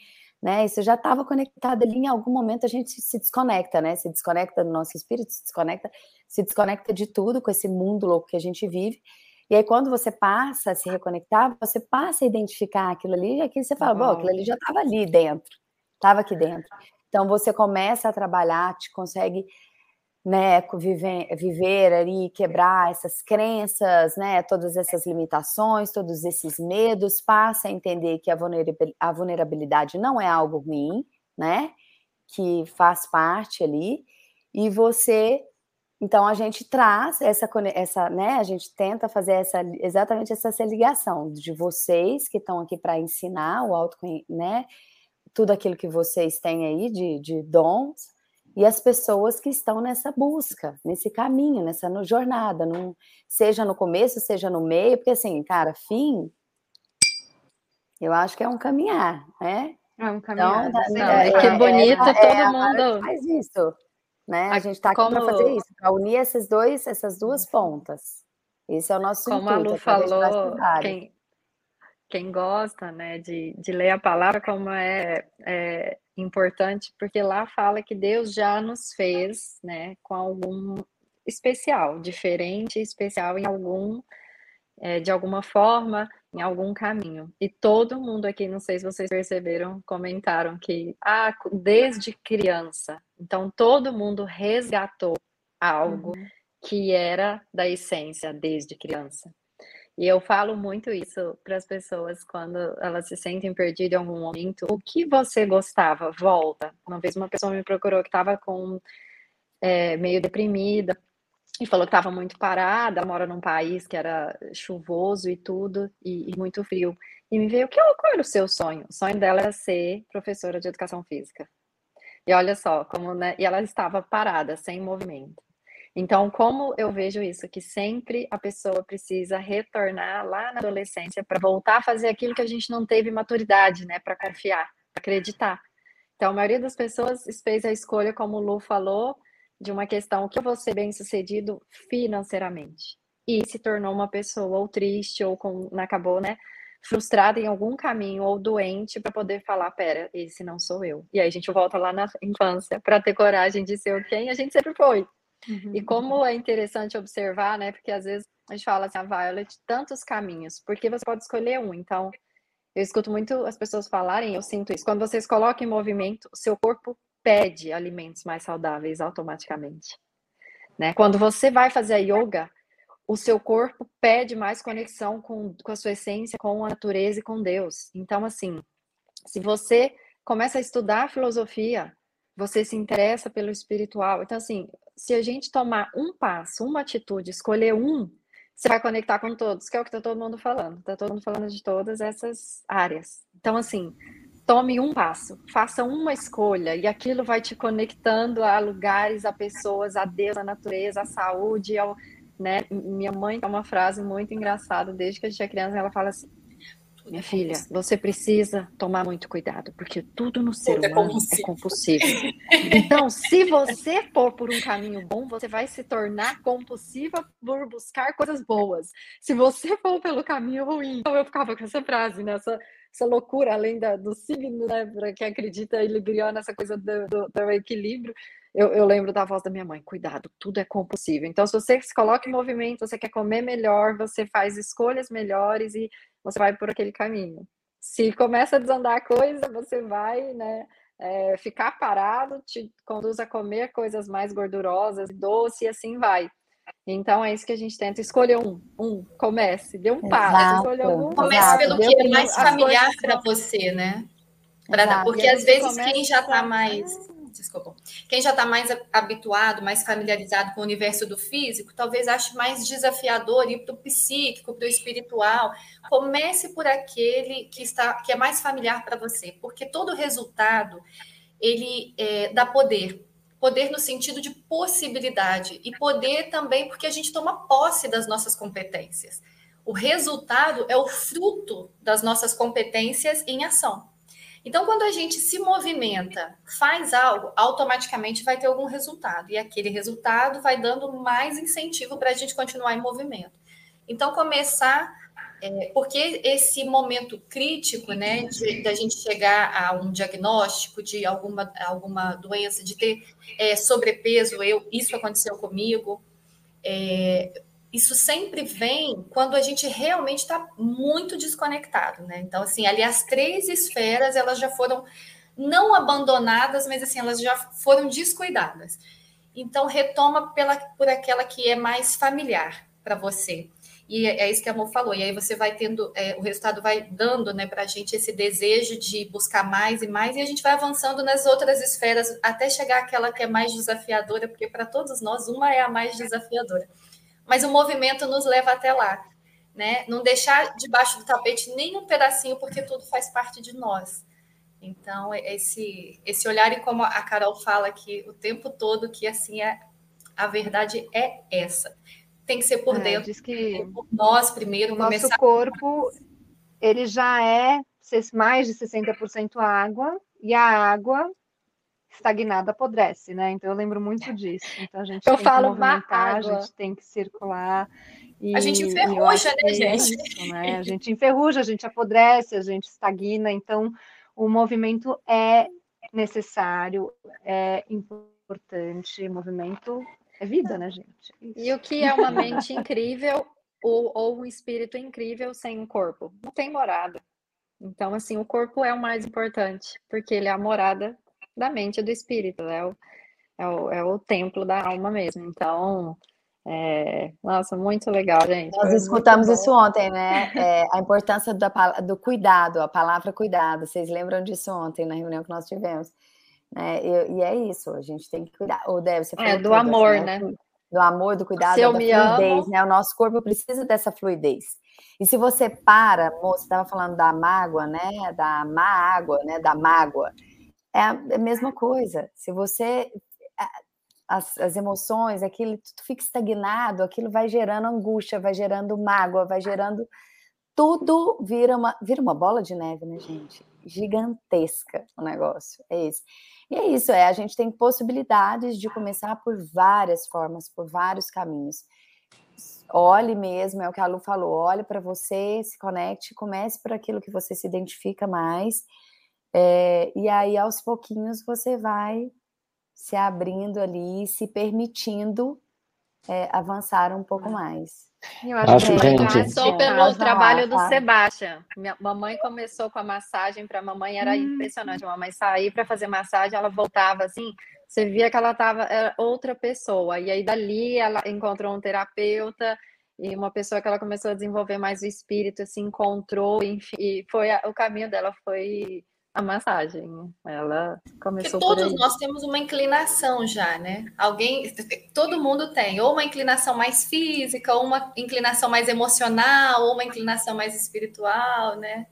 né? Isso já estava conectado ali em algum momento a gente se desconecta, né? Se desconecta do nosso espírito, se desconecta, se desconecta de tudo com esse mundo louco que a gente vive. E aí quando você passa a se reconectar, você passa a identificar aquilo ali, e aqui você fala, bom, aquilo ali já estava ali dentro, estava aqui dentro. Então você começa a trabalhar, te consegue né, viver, viver ali, quebrar essas crenças, né, todas essas limitações, todos esses medos, passa a entender que a vulnerabilidade não é algo ruim, né, que faz parte ali, e você, então a gente traz essa, essa né, a gente tenta fazer essa, exatamente essa, ligação de vocês que estão aqui para ensinar o autoconhecimento, né, tudo aquilo que vocês têm aí de, de dons, e as pessoas que estão nessa busca, nesse caminho, nessa no, jornada, num, seja no começo, seja no meio, porque assim, cara, fim, eu acho que é um caminhar, né? É um caminhar. Então, não, é, é, que bonito é, todo é, mundo. Faz isso, né? A gente está aqui como... para fazer isso, para unir esses dois, essas duas pontas. Esse é o nosso Como intuito, a Lu falou, quem, quem gosta, né, de, de ler a palavra, como é, é importante, porque lá fala que Deus já nos fez, né, com algum especial, diferente, especial em algum, é, de alguma forma, em algum caminho. E todo mundo aqui, não sei se vocês perceberam, comentaram que, ah, desde criança. Então, todo mundo resgatou algo uhum. que era da essência desde criança. E eu falo muito isso para as pessoas quando elas se sentem perdidas em algum momento. O que você gostava? Volta. Uma vez uma pessoa me procurou que estava com é, meio deprimida e falou que estava muito parada. Mora num país que era chuvoso e tudo e, e muito frio. E me veio qual era o seu sonho? O sonho dela era ser professora de educação física. E olha só como, né? E ela estava parada, sem movimento. Então, como eu vejo isso? Que sempre a pessoa precisa retornar lá na adolescência para voltar a fazer aquilo que a gente não teve maturidade, né? Para confiar, para acreditar. Então, a maioria das pessoas fez a escolha, como o Lu falou, de uma questão que eu vou ser bem sucedido financeiramente. E se tornou uma pessoa ou triste, ou com, acabou, né? frustrada em algum caminho ou doente para poder falar, pera, esse não sou eu. E aí a gente volta lá na infância para ter coragem de ser quem a gente sempre foi. Uhum. E como é interessante observar, né? Porque às vezes a gente fala assim, a ah, Violet, tantos caminhos, porque você pode escolher um. Então, eu escuto muito as pessoas falarem, eu sinto isso. Quando vocês colocam em movimento, o seu corpo pede alimentos mais saudáveis automaticamente. Né? Quando você vai fazer a yoga, o seu corpo pede mais conexão com, com a sua essência, com a natureza e com Deus. Então, assim, se você começa a estudar filosofia, você se interessa pelo espiritual. Então, assim, se a gente tomar um passo, uma atitude, escolher um, você vai conectar com todos, que é o que está todo mundo falando. Está todo mundo falando de todas essas áreas. Então, assim, tome um passo, faça uma escolha, e aquilo vai te conectando a lugares, a pessoas, a Deus, a natureza, a saúde, ao, né? Minha mãe tem uma frase muito engraçada, desde que a gente é criança, ela fala assim: minha filha, você precisa tomar muito cuidado, porque tudo no ser tudo é humano é compulsível. então, se você for por um caminho bom, você vai se tornar compulsiva por buscar coisas boas. Se você for pelo caminho ruim, então eu ficava com essa frase, nessa né? essa loucura, além da, do signo, né, para quem acredita em Libriana, essa coisa do, do, do equilíbrio, eu, eu, lembro da voz da minha mãe, cuidado, tudo é compulsível. Então, se você se coloca em movimento, você quer comer melhor, você faz escolhas melhores e você vai por aquele caminho. Se começa a desandar a coisa, você vai, né, é, ficar parado, te conduz a comer coisas mais gordurosas, doce e assim vai. Então é isso que a gente tenta. Escolher um, um, comece, dê um passo. Escolheu um, comece pelo que é mais familiar para você, né? Pra, porque às vezes quem já está mais desculpa. Quem já está mais habituado, mais familiarizado com o universo do físico, talvez ache mais desafiador ir para o psíquico, para o espiritual. Comece por aquele que está, que é mais familiar para você, porque todo resultado ele é, dá poder. Poder no sentido de possibilidade e poder também porque a gente toma posse das nossas competências. O resultado é o fruto das nossas competências em ação. Então, quando a gente se movimenta, faz algo, automaticamente vai ter algum resultado. E aquele resultado vai dando mais incentivo para a gente continuar em movimento. Então, começar. É, porque esse momento crítico, né, da gente chegar a um diagnóstico de alguma, alguma doença, de ter é, sobrepeso, eu, isso aconteceu comigo, é, isso sempre vem quando a gente realmente está muito desconectado, né? Então, assim, ali as três esferas, elas já foram não abandonadas, mas assim, elas já foram descuidadas. Então, retoma pela, por aquela que é mais familiar para você. E é, é isso que a Amor falou. E aí você vai tendo, é, o resultado vai dando né, para a gente esse desejo de buscar mais e mais, e a gente vai avançando nas outras esferas até chegar àquela que é mais desafiadora, porque para todos nós, uma é a mais desafiadora mas o movimento nos leva até lá. Né? Não deixar debaixo do tapete nenhum pedacinho, porque tudo faz parte de nós. Então, esse, esse olhar, e como a Carol fala aqui o tempo todo, que assim é a verdade é essa. Tem que ser por é, dentro, diz que por nós primeiro. O nosso corpo, ele já é mais de 60% água, e a água estagnada apodrece, né? Então eu lembro muito disso. Então a gente eu tem falo que movimentar, a gente tem que circular. E, a gente enferruja, né, é gente? Isso, né? A gente enferruja, a gente apodrece, a gente estagna. Então o movimento é necessário, é importante. O movimento é vida, né, gente? Isso. E o que é uma mente incrível ou, ou um espírito incrível sem um corpo? Não tem morada. Então, assim, o corpo é o mais importante, porque ele é a morada da mente e do espírito, é o, é o, é o templo da alma mesmo. Então, é, nossa, muito legal, gente. Nós Foi escutamos isso ontem, né? É, a importância do, do cuidado, a palavra cuidado. Vocês lembram disso ontem na reunião que nós tivemos? Né? E, e é isso, a gente tem que cuidar. Ou deve ser é, do tudo, amor, assim, né? né? Do amor, do cuidado, da fluidez, amo... né? O nosso corpo precisa dessa fluidez. E se você para, moça, estava falando da mágoa, né? Da má água, né? Da mágoa é a mesma coisa. Se você. as, as emoções, aquilo tu fica estagnado, aquilo vai gerando angústia, vai gerando mágoa, vai gerando tudo vira uma vira uma bola de neve, né, gente? Gigantesca o negócio. É isso. E é isso, é, a gente tem possibilidades de começar por várias formas, por vários caminhos. Olhe mesmo, é o que a Lu falou, olhe para você, se conecte, comece por aquilo que você se identifica mais, é, e aí aos pouquinhos você vai se abrindo ali, se permitindo é, avançar um pouco mais. Eu acho, acho que gente... começou pelo trabalho do Sebastião. Minha mamãe começou com a massagem para a mamãe era hum. impressionante. A mamãe sair para fazer massagem, ela voltava assim, você via que ela estava outra pessoa. E aí dali ela encontrou um terapeuta e uma pessoa que ela começou a desenvolver mais o espírito, se encontrou, enfim, e foi o caminho dela foi a massagem. Ela começou Porque todos nós temos uma inclinação já, né? Alguém, todo mundo tem, ou uma inclinação mais física, ou uma inclinação mais emocional, ou uma inclinação mais espiritual, né?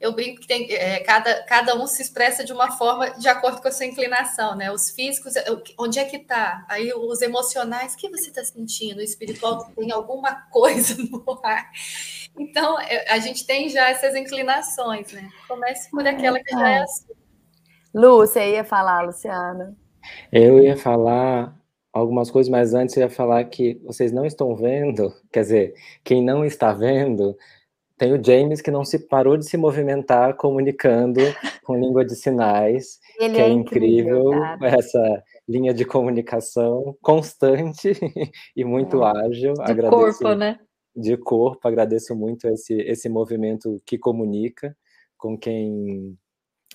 eu brinco que tem, é, cada, cada um se expressa de uma forma de acordo com a sua inclinação, né? Os físicos, onde é que está? Aí os emocionais, o que você está sentindo? O espiritual tem alguma coisa no ar. Então, é, a gente tem já essas inclinações, né? Comece por aquela que já é assim. Lu, você ia falar, Luciana? Eu ia falar algumas coisas, mas antes eu ia falar que vocês não estão vendo, quer dizer, quem não está vendo, tem o James que não se parou de se movimentar comunicando com língua de sinais, Ele que é, é incrível, incrível essa linha de comunicação constante e muito é. ágil. De agradeço, corpo, né? De corpo, agradeço muito esse, esse movimento que comunica com quem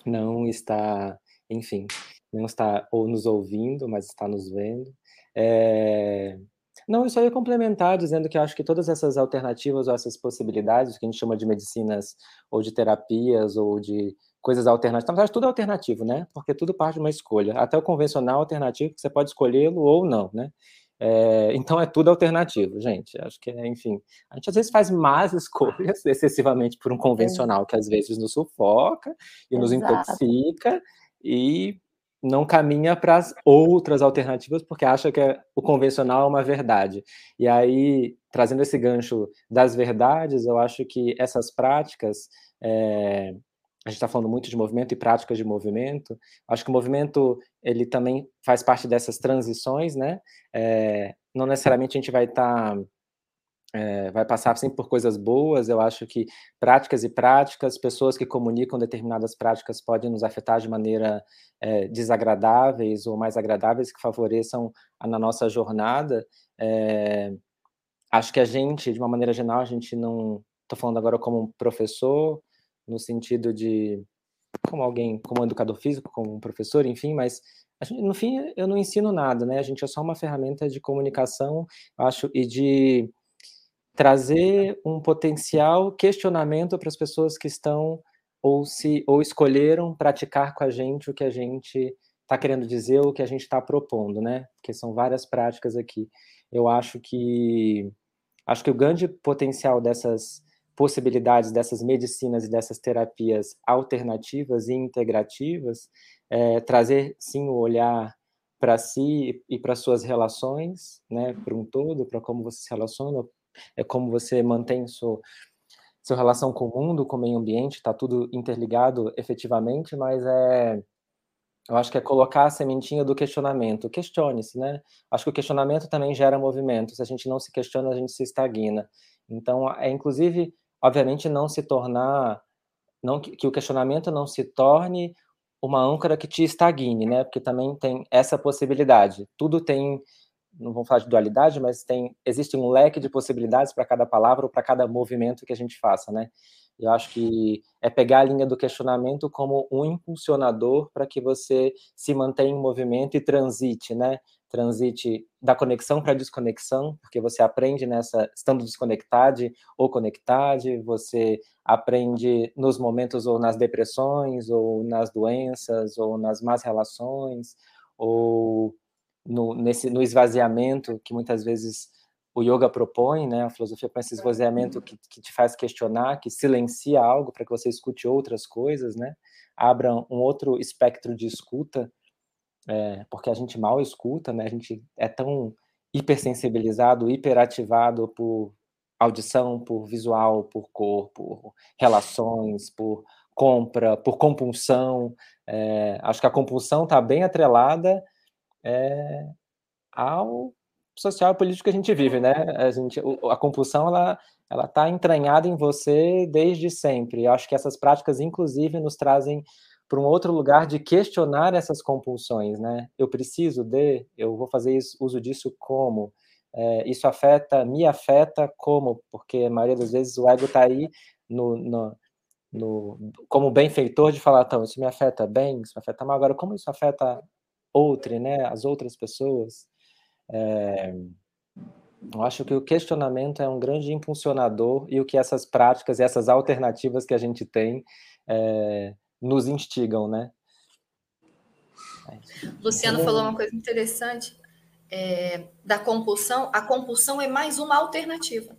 não está, enfim, não está ou nos ouvindo, mas está nos vendo. É, não, eu só ia complementar dizendo que eu acho que todas essas alternativas ou essas possibilidades, que a gente chama de medicinas ou de terapias ou de coisas alternativas, na verdade tudo é alternativo, né? Porque tudo parte de uma escolha. Até o convencional alternativo, que você pode escolhê-lo ou não, né? É, então é tudo alternativo, gente. Acho que é, enfim, a gente às vezes faz más escolhas excessivamente por um convencional que às vezes nos sufoca e Exato. nos intoxica e não caminha para as outras alternativas porque acha que é, o convencional é uma verdade. E aí, trazendo esse gancho das verdades, eu acho que essas práticas, é, a gente está falando muito de movimento e práticas de movimento, acho que o movimento ele também faz parte dessas transições, né? É, não necessariamente a gente vai estar tá é, vai passar sempre por coisas boas. Eu acho que práticas e práticas, pessoas que comunicam determinadas práticas podem nos afetar de maneira é, desagradáveis ou mais agradáveis que favoreçam a, na nossa jornada. Acho que a gente, de uma maneira geral, a gente não. Estou falando agora como um professor, no sentido de como alguém, como um educador físico, como um professor, enfim, mas gente, no fim eu não ensino nada, né? A gente é só uma ferramenta de comunicação, acho, e de trazer um potencial questionamento para as pessoas que estão ou se ou escolheram praticar com a gente o que a gente está querendo dizer, o que a gente está propondo, né? Porque são várias práticas aqui. Eu acho que acho que o grande potencial dessas possibilidades dessas medicinas e dessas terapias alternativas e integrativas é trazer sim o olhar para si e para suas relações, né, para um todo, para como você se relaciona, é como você mantém sua, sua relação com o mundo, com o meio ambiente, está tudo interligado efetivamente, mas é eu acho que é colocar a sementinha do questionamento. Questione-se, né? Acho que o questionamento também gera movimento. Se a gente não se questiona, a gente se estagna. Então, é inclusive, obviamente, não se tornar, não que, que o questionamento não se torne uma âncora que te estagne, né? Porque também tem essa possibilidade. Tudo tem não vamos falar de dualidade, mas tem existe um leque de possibilidades para cada palavra ou para cada movimento que a gente faça, né? Eu acho que é pegar a linha do questionamento como um impulsionador para que você se mantenha em movimento e transite, né? Transite da conexão para a desconexão, porque você aprende nessa estando desconectado ou conectado, você aprende nos momentos ou nas depressões, ou nas doenças, ou nas más relações, ou no, nesse, no esvaziamento que muitas vezes o yoga propõe, né? A filosofia põe esse esvaziamento que, que te faz questionar, que silencia algo para que você escute outras coisas, né? Abra um outro espectro de escuta. É, porque a gente mal escuta, né? A gente é tão hipersensibilizado, hiperativado por audição, por visual, por cor, por relações, por compra, por compulsão. É, acho que a compulsão está bem atrelada é, ao social e político que a gente vive, né? A, gente, a compulsão ela ela está entranhada em você desde sempre. acho que essas práticas, inclusive, nos trazem para um outro lugar de questionar essas compulsões, né? Eu preciso de, eu vou fazer isso, uso disso como? É, isso afeta, me afeta como? Porque a maioria das vezes o ego está aí no, no, no, como benfeitor de falar, então, isso me afeta bem, isso me afeta mal. Agora, como isso afeta outra, né? As outras pessoas? É, eu acho que o questionamento é um grande impulsionador e o que essas práticas e essas alternativas que a gente tem é, nos instigam, né? Luciano falou uma coisa interessante é, da compulsão. A compulsão é mais uma alternativa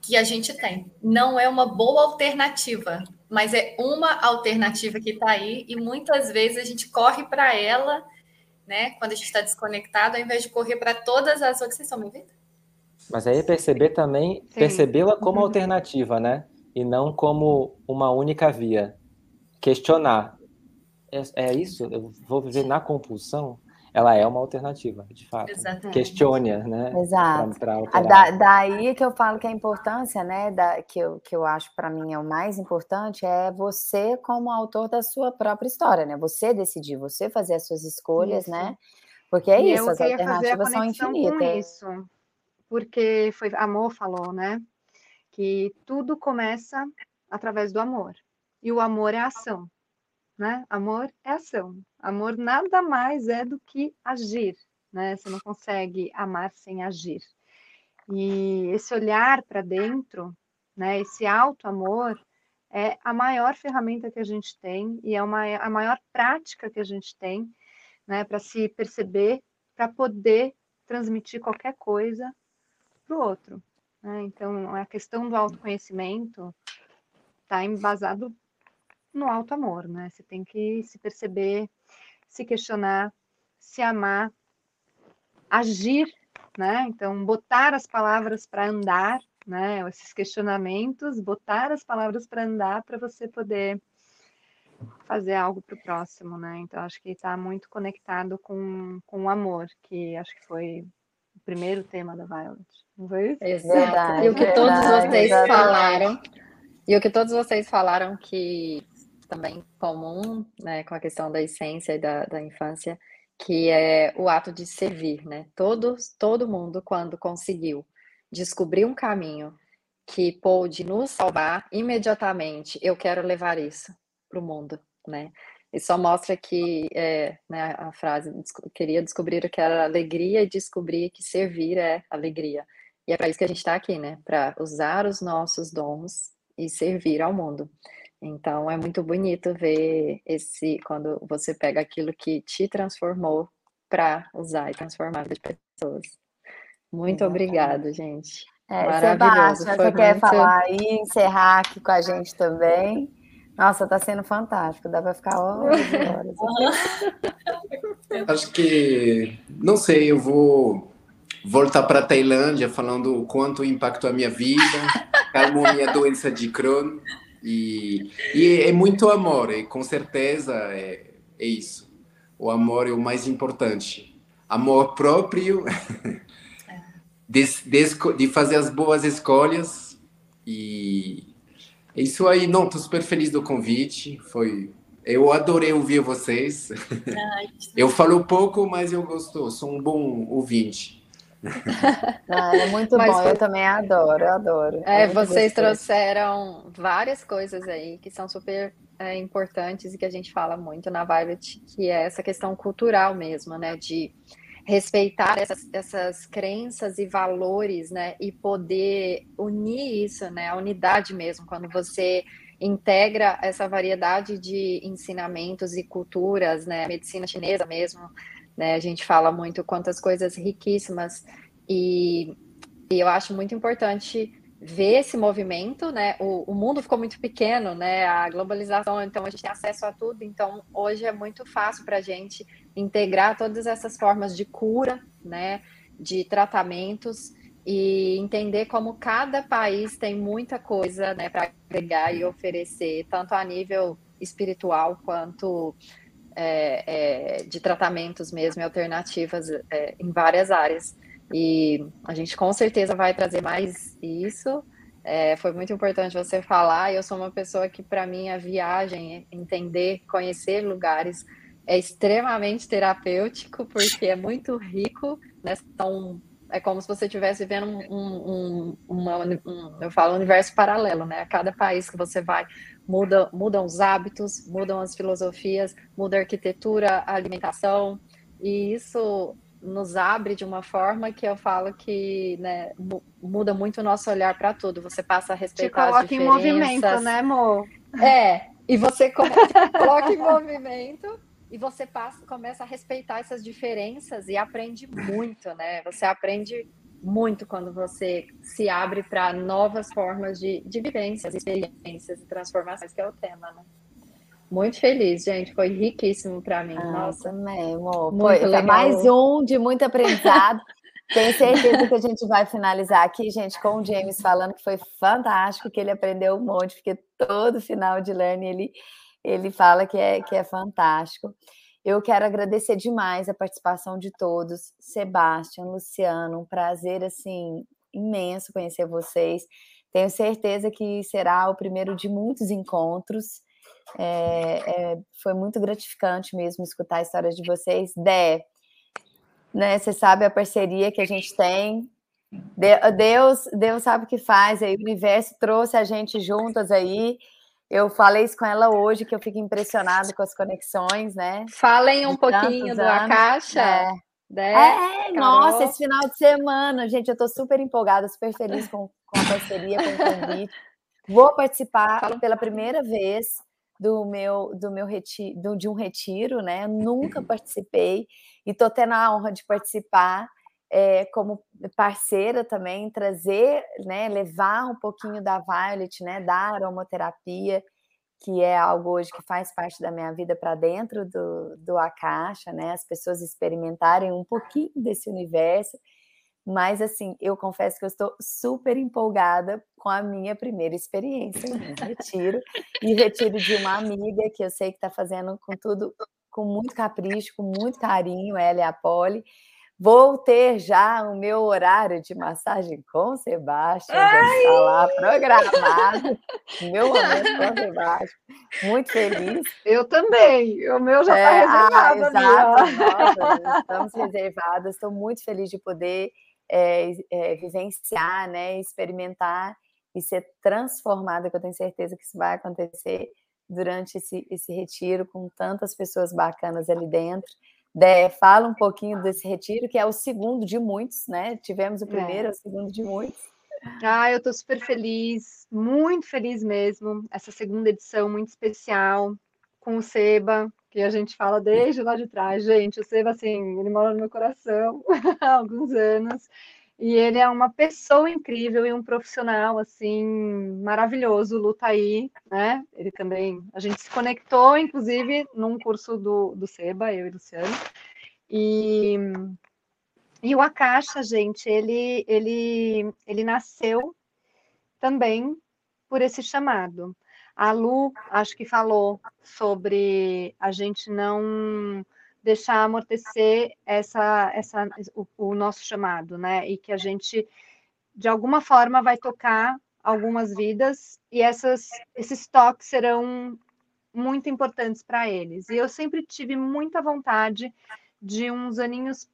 que a gente tem. Não é uma boa alternativa, mas é uma alternativa que está aí e muitas vezes a gente corre para ela, né? Quando a gente está desconectado, ao invés de correr para todas as outras. Vocês estão me ouvindo? Mas aí perceber também, percebê-la como uhum. alternativa, né? E não como uma única via questionar. É, é isso? Eu vou viver na compulsão? Ela é uma alternativa, de fato. Exatamente. Questione, né? Exato. Pra, pra da, daí que eu falo que a importância, né, da, que, eu, que eu acho para mim é o mais importante, é você como autor da sua própria história, né? Você decidir, você fazer as suas escolhas, isso. né? Porque é e isso, as alternativas são infinitas. isso, porque foi amor falou, né? Que tudo começa através do amor. E o amor é ação, né? Amor é ação. Amor nada mais é do que agir, né? Você não consegue amar sem agir. E esse olhar para dentro, né? Esse alto amor é a maior ferramenta que a gente tem e é uma, a maior prática que a gente tem, né? Para se perceber, para poder transmitir qualquer coisa para o outro. Né? Então, a questão do autoconhecimento está embasado no alto amor, né? Você tem que se perceber, se questionar, se amar, agir, né? Então, botar as palavras para andar, né? Esses questionamentos, botar as palavras para andar para você poder fazer algo para o próximo, né? Então, acho que está muito conectado com, com o amor, que acho que foi o primeiro tema da Violet, não foi isso? Exato. e o que todos vocês falaram, e o que todos vocês falaram que também comum, né, com a questão da essência e da, da infância, que é o ato de servir, né? Todos, todo mundo, quando conseguiu descobrir um caminho que pôde nos salvar imediatamente, eu quero levar isso para o mundo, né? E só mostra que é, né, a frase queria descobrir o que era alegria e descobrir que servir é alegria. E é para isso que a gente está aqui, né? Para usar os nossos dons e servir ao mundo. Então é muito bonito ver esse quando você pega aquilo que te transformou para usar e transformar as pessoas. Muito obrigada, gente. É, Maravilhoso. Sebastião, você quer falar e encerrar aqui com a gente também? Nossa, está sendo fantástico, dá para ficar horas e horas. Acho que, não sei, eu vou voltar para a Tailândia falando o quanto impactou a minha vida, calmou minha doença de Crohn. E, e é muito amor, e com certeza é, é isso. O amor é o mais importante. Amor próprio, de, de, de fazer as boas escolhas. E é isso aí. Não, estou super feliz do convite. Foi eu adorei ouvir vocês. eu falo pouco, mas eu gosto. Sou um bom ouvinte. Ah, é muito Mas bom, eu também adoro, eu adoro. É, é vocês gostoso. trouxeram várias coisas aí que são super é, importantes e que a gente fala muito na Violet, que é essa questão cultural mesmo, né? De respeitar essas, essas crenças e valores, né? E poder unir isso, né? A unidade mesmo, quando você integra essa variedade de ensinamentos e culturas, né? Medicina chinesa mesmo, né? A gente fala muito quantas coisas riquíssimas e, e eu acho muito importante ver esse movimento, né? O, o, mundo ficou muito pequeno, né? A globalização, então a gente tem acesso a tudo, então hoje é muito fácil para a gente integrar todas essas formas de cura, né? De tratamentos e entender como cada país tem muita coisa, né? Para agregar e oferecer, tanto a nível espiritual quanto é, é, de tratamentos mesmo, alternativas é, em várias áreas. E a gente com certeza vai trazer mais isso. É, foi muito importante você falar. Eu sou uma pessoa que, para mim, a viagem, entender, conhecer lugares é extremamente terapêutico, porque é muito rico. Né? Então, é como se você estivesse vivendo um, um, uma, um, eu falo, universo paralelo, né? A cada país que você vai, muda, mudam os hábitos, mudam as filosofias, muda a arquitetura, a alimentação, e isso nos abre de uma forma que eu falo que né, muda muito o nosso olhar para tudo. Você passa a respeitar Te coloca as diferenças. em movimento, né, amor? É, e você coloca em movimento e você passa, começa a respeitar essas diferenças e aprende muito, né? Você aprende muito quando você se abre para novas formas de, de vivências, experiências e transformações, que é o tema, né? Muito feliz, gente. Foi riquíssimo para mim. Ah, Nossa, também, amor. Foi, foi mais um de muito aprendizado. Tenho certeza que a gente vai finalizar aqui, gente, com o James falando que foi fantástico, que ele aprendeu um monte, porque todo final de learning ele, ele fala que é, que é fantástico. Eu quero agradecer demais a participação de todos. Sebastião, Luciano, um prazer assim imenso conhecer vocês. Tenho certeza que será o primeiro de muitos encontros. É, é, foi muito gratificante mesmo escutar a história de vocês. Dé, né, você sabe a parceria que a gente tem. Deus, Deus sabe o que faz. Aí, o universo trouxe a gente juntas aí. Eu falei isso com ela hoje, que eu fico impressionada com as conexões, né? Falem um pouquinho do Acaixa. É. Né? É, nossa, esse final de semana, gente, eu estou super empolgada, super feliz com, com a parceria, com o convite. Vou participar pela primeira vez do meu do meu retiro, de um retiro, né? nunca participei e estou tendo a honra de participar é, como parceira também, trazer, né, levar um pouquinho da Violet, né, da aromaterapia, que é algo hoje que faz parte da minha vida para dentro do, do Akasha, né, as pessoas experimentarem um pouquinho desse universo mas, assim, eu confesso que eu estou super empolgada com a minha primeira experiência em retiro. e retiro de uma amiga que eu sei que está fazendo com tudo, com muito capricho, com muito carinho, ela e a Polly. Vou ter já o meu horário de massagem com o Sebastião, já está lá programado. meu momento com o Sebastião. Muito feliz. Eu também. O meu já está é, reservado. Ah, exato. Nossa, estamos reservadas. Estou muito feliz de poder é, é, vivenciar, né, experimentar e ser transformada, que eu tenho certeza que isso vai acontecer durante esse, esse retiro, com tantas pessoas bacanas ali dentro. De, fala um pouquinho desse retiro, que é o segundo de muitos, né? Tivemos o primeiro, é. o segundo de muitos. Ah, eu estou super feliz, muito feliz mesmo. Essa segunda edição muito especial com o Seba, que a gente fala desde lá de trás. Gente, o Seba, assim, ele mora no meu coração há alguns anos. E ele é uma pessoa incrível e um profissional, assim, maravilhoso, luta aí, né? Ele também, a gente se conectou, inclusive, num curso do, do Seba, eu e Luciano. E, e o Akasha, gente, ele, ele, ele nasceu também por esse chamado. A Lu, acho que falou sobre a gente não deixar amortecer essa, essa, o, o, nosso chamado, né? E que a gente, de alguma forma, vai tocar algumas vidas e essas, esses toques serão muito importantes para eles. E eu sempre tive muita vontade de uns aninhos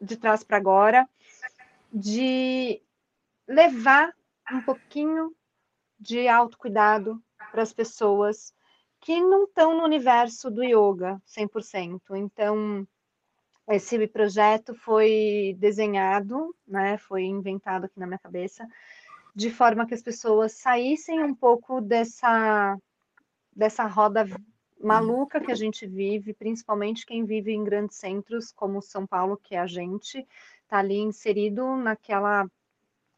de trás para agora, de levar um pouquinho de autocuidado para as pessoas que não estão no universo do yoga 100%. Então, esse projeto foi desenhado, né, foi inventado aqui na minha cabeça, de forma que as pessoas saíssem um pouco dessa dessa roda maluca que a gente vive, principalmente quem vive em grandes centros como São Paulo, que é a gente, está ali inserido naquela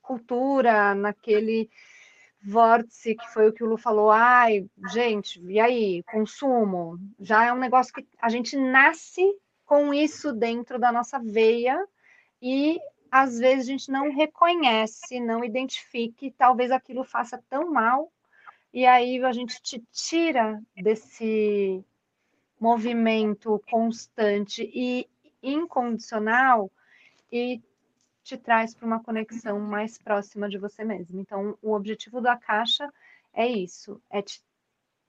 cultura, naquele vórtice que foi o que o Lu falou. Ai, gente, e aí, consumo? Já é um negócio que a gente nasce com isso dentro da nossa veia e às vezes a gente não reconhece, não identifica, e talvez aquilo faça tão mal, e aí a gente te tira desse movimento constante e incondicional e te traz para uma conexão mais próxima de você mesmo. Então, o objetivo da caixa é isso, é te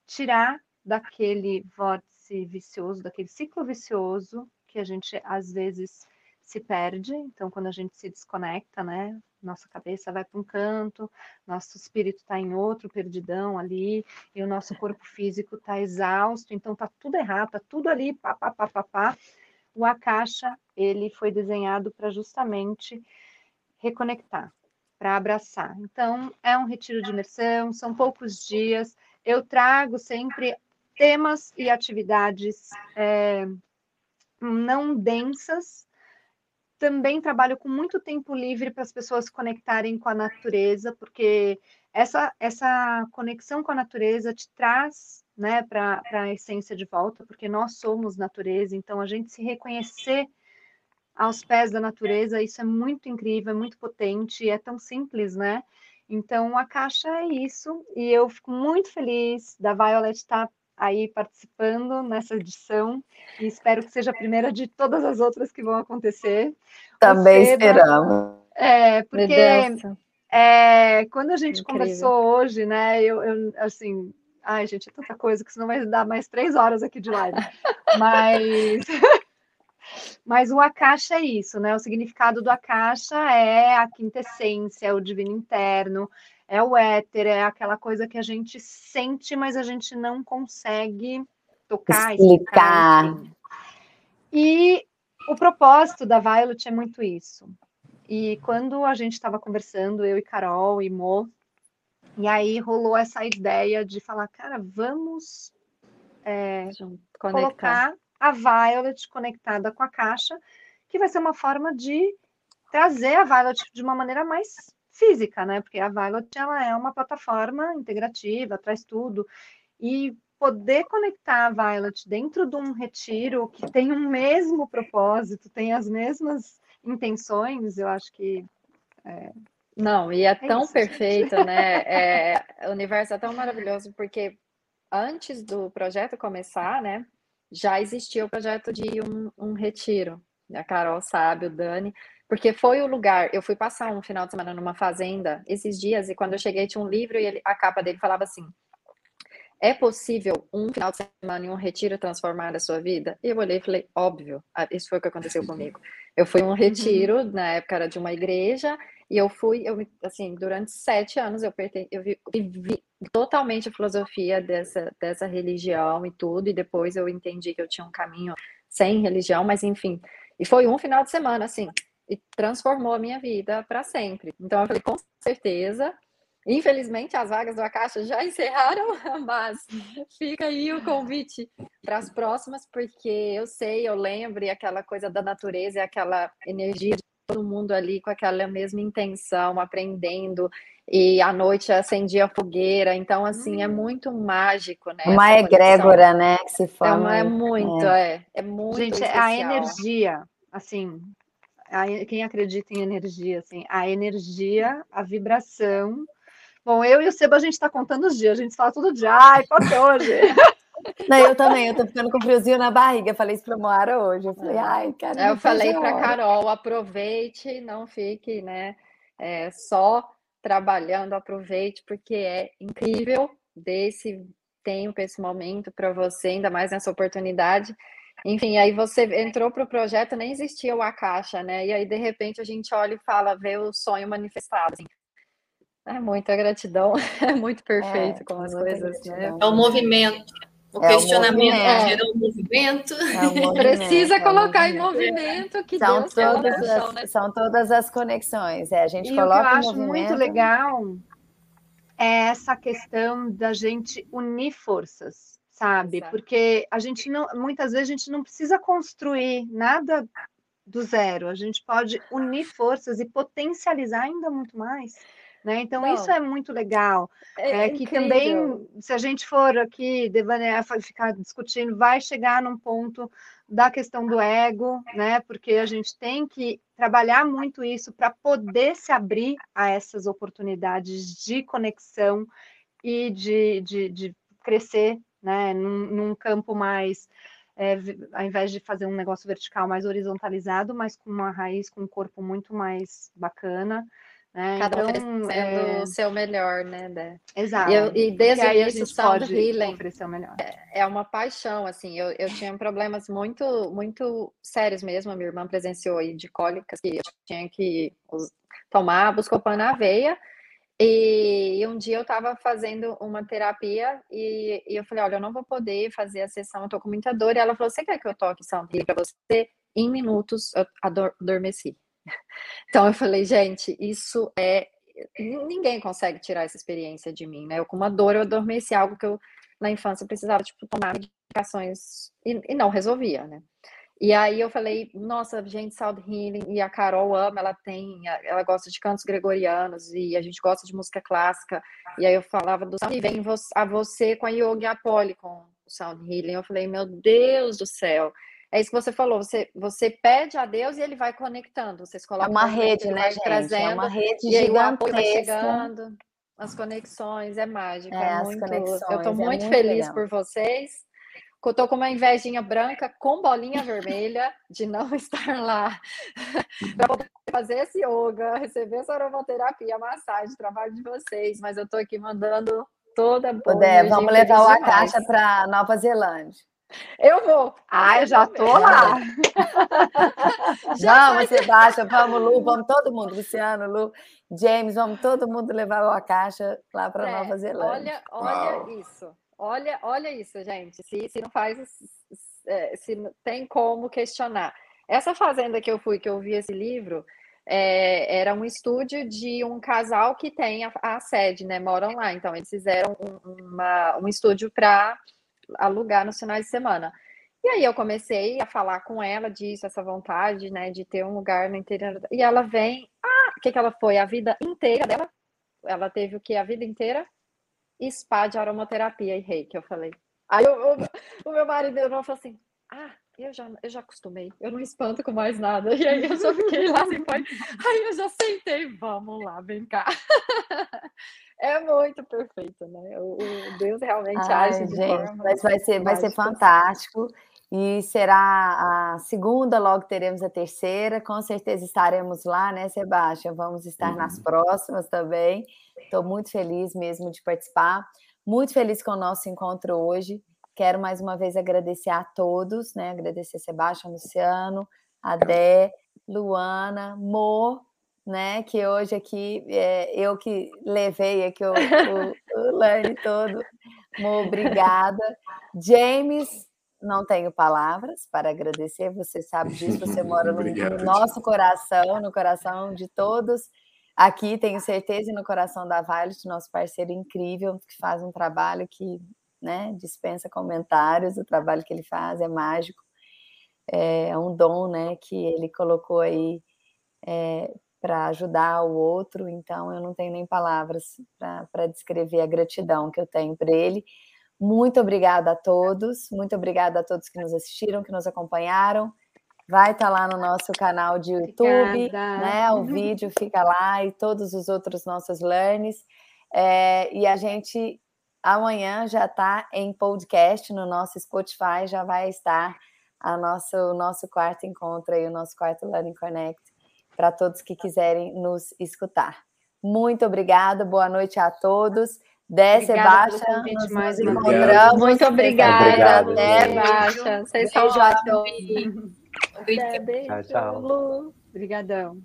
tirar daquele vórtice vicioso, daquele ciclo vicioso que a gente às vezes se perde. Então, quando a gente se desconecta, né? Nossa cabeça vai para um canto, nosso espírito está em outro, perdidão ali, e o nosso corpo físico está exausto, então tá tudo errado, tá tudo ali, pá, pá, pá, pá, pá. O Akasha, ele foi desenhado para justamente reconectar, para abraçar. Então, é um retiro de imersão, são poucos dias. Eu trago sempre temas e atividades é, não densas. Também trabalho com muito tempo livre para as pessoas conectarem com a natureza, porque essa, essa conexão com a natureza te traz né, para a essência de volta, porque nós somos natureza, então a gente se reconhecer aos pés da natureza, isso é muito incrível, é muito potente, é tão simples, né? Então a caixa é isso, e eu fico muito feliz da Violet estar aí participando nessa edição, e espero que seja a primeira de todas as outras que vão acontecer. Também esperamos. É, porque é, quando a gente Incrível. conversou hoje, né, eu, eu assim, Ai, gente, é tanta coisa que senão vai dar mais três horas aqui de live. Mas. Mas o Akasha é isso, né? O significado do Akasha é a quintessência, é o divino interno, é o éter, é aquela coisa que a gente sente, mas a gente não consegue tocar, explicar. explicar e o propósito da Violet é muito isso. E quando a gente estava conversando, eu e Carol e Mo, e aí rolou essa ideia de falar, cara, vamos é, colocar a Violet conectada com a caixa, que vai ser uma forma de trazer a Violet de uma maneira mais física, né? Porque a Violet ela é uma plataforma integrativa, traz tudo. E poder conectar a Violet dentro de um retiro que tem um mesmo propósito, tem as mesmas intenções, eu acho que é, não, e é, é tão isso, perfeito, gente. né? É, o universo é tão maravilhoso, porque antes do projeto começar, né, já existia o projeto de um, um retiro. A Carol sabe, o Dani, porque foi o lugar. Eu fui passar um final de semana numa fazenda esses dias, e quando eu cheguei tinha um livro e ele, a capa dele falava assim: é possível um final de semana em um retiro transformar a sua vida? E eu olhei e falei, óbvio, isso foi o que aconteceu comigo. Eu fui um uhum. retiro, uhum. na época era de uma igreja, e eu fui, eu assim, durante sete anos eu, perten eu vi, vi, totalmente a filosofia dessa, dessa religião e tudo, e depois eu entendi que eu tinha um caminho sem religião, mas enfim. E foi um final de semana, assim, e transformou a minha vida para sempre. Então eu falei, com certeza. Infelizmente, as vagas do Acaixa já encerraram, mas fica aí o convite para as próximas, porque eu sei, eu lembro, e aquela coisa da natureza, e aquela energia de todo mundo ali com aquela mesma intenção, aprendendo, e à noite acendia a fogueira, então assim, é hum. muito mágico, né? Uma egrégora, né, que se forma. É, é muito, é. é, é muito Gente, especial. a energia, assim, a, quem acredita em energia, assim, a energia, a vibração... Bom, eu e o Seba, a gente está contando os dias, a gente fala todo dia, ai, qual é hoje? Não, eu também, eu tô ficando com friozinho na barriga. Falei isso pra Moara hoje. Eu falei, ai, cara. Eu falei pra Carol, aproveite, não fique, né? É, só trabalhando, aproveite, porque é incrível desse tempo, esse momento para você, ainda mais nessa oportunidade. Enfim, aí você entrou para o projeto, nem existia o Akasha, né? E aí, de repente, a gente olha e fala, vê o sonho manifestado. Assim. É muita gratidão, é muito perfeito é, com as coisas, né? É o movimento. O é questionamento o gera um movimento. É um movimento Precisa é colocar em movimento que são Deus todas as, né? São todas as conexões. É, a gente e coloca o que eu acho muito legal é essa questão da gente unir forças, sabe? Exato. Porque a gente não, muitas vezes a gente não precisa construir nada do zero, a gente pode unir forças e potencializar ainda muito mais. Né? Então, Bom, isso é muito legal. É, é que também, se a gente for aqui devanear, ficar discutindo, vai chegar num ponto da questão do ego, né? Porque a gente tem que trabalhar muito isso para poder se abrir a essas oportunidades de conexão e de, de, de crescer, né? Num, num campo mais é, ao invés de fazer um negócio vertical mais horizontalizado, mas com uma raiz, com um corpo muito mais bacana. Né? Cada então, um é... o seu melhor, né, Dé? Exato. Eu, e desde o início, Sound Healing é, é uma paixão, assim, eu, eu tinha problemas muito, muito sérios mesmo, a minha irmã presenciou aí de cólicas, que eu tinha que tomar Buscopan na veia, e, um dia eu estava fazendo uma terapia e, e, eu falei, olha, eu não vou poder fazer a sessão, eu tô com muita dor. E ela falou, você quer que eu toque Sound Healing para você? Em minutos eu adormeci. Então eu falei, gente, isso é. Ninguém consegue tirar essa experiência de mim, né? Eu com uma dor, eu adormeci algo que eu na infância precisava, tipo, tomar medicações e, e não resolvia, né? E aí eu falei, nossa, gente, Sound Healing, e a Carol ama, ela tem, ela gosta de cantos gregorianos, e a gente gosta de música clássica, e aí eu falava do Sound, e vem a você com a Yoga Apoli, com o Sound Healing, eu falei, meu Deus do céu, é isso que você falou, você, você pede a Deus e ele vai conectando. Vocês colocam é uma rede, né, gente? Trazendo, é uma rede gigantesca. Vai chegando, as conexões, é mágico. É, é muito, eu estou muito, é muito feliz legal. por vocês. Eu tô com uma invejinha branca com bolinha vermelha de não estar lá para poder fazer esse yoga, receber essa aromaterapia, massagem, trabalho de vocês, mas eu tô aqui mandando toda a boa. vamos levar a caixa para Nova Zelândia. Eu vou. Ah, eu já tô lá. já vamos, Sebastião, vamos, Lu, vamos todo mundo, Luciano, Lu, James, vamos todo mundo levar a caixa lá para é, Nova Zelândia. Olha, olha isso. Olha, olha isso, gente. Se, se não faz, é, se tem como questionar. Essa fazenda que eu fui, que eu vi esse livro, é, era um estúdio de um casal que tem a, a sede, né? Moram lá. Então, eles fizeram um, uma, um estúdio para alugar nos finais de semana. E aí eu comecei a falar com ela disso, essa vontade, né, de ter um lugar no interior. E ela vem, ah, o que que ela foi? A vida inteira dela, ela teve o que? A vida inteira? Spa de aromaterapia e reiki, eu falei. Aí eu, o meu marido falou assim, ah, eu já, eu já acostumei, eu não espanto com mais nada. E aí eu só fiquei lá assim, foi. Aí eu já sentei, vamos lá, vem cá. É muito perfeito, né? O, o Deus realmente Ai, age de gente, forma. Mas vai ser, vai ser fantástico. E será a segunda, logo teremos a terceira. Com certeza estaremos lá, né, Sebastião? Vamos estar uhum. nas próximas também. Estou muito feliz mesmo de participar. Muito feliz com o nosso encontro hoje. Quero mais uma vez agradecer a todos, né? Agradecer Sebastião, Luciano, Adé, Luana, Mo, né? Que hoje aqui é, eu que levei aqui o, o, o Learn todo. Mo, obrigada. James, não tenho palavras para agradecer, você sabe disso, você mora no, no, nosso coração, no coração de todos. Aqui, tenho certeza, no coração da Violet, nosso parceiro incrível, que faz um trabalho que né, dispensa comentários, o trabalho que ele faz é mágico, é um dom né, que ele colocou aí é, para ajudar o outro, então eu não tenho nem palavras para descrever a gratidão que eu tenho para ele. Muito obrigada a todos, muito obrigada a todos que nos assistiram, que nos acompanharam. Vai estar tá lá no nosso canal de YouTube, obrigada. né? O vídeo fica lá e todos os outros nossos learns. É, e a gente amanhã já está em podcast no nosso Spotify, já vai estar a nosso, o nosso quarto encontro aí, o nosso quarto Learning Connect para todos que quiserem nos escutar. Muito obrigada, boa noite a todos. Desce, baixa, nos, nos encontramos. Muito obrigada, obrigado, Até, baixa. Vocês são ótimos. Beijo, tchau, tchau. Obrigadão.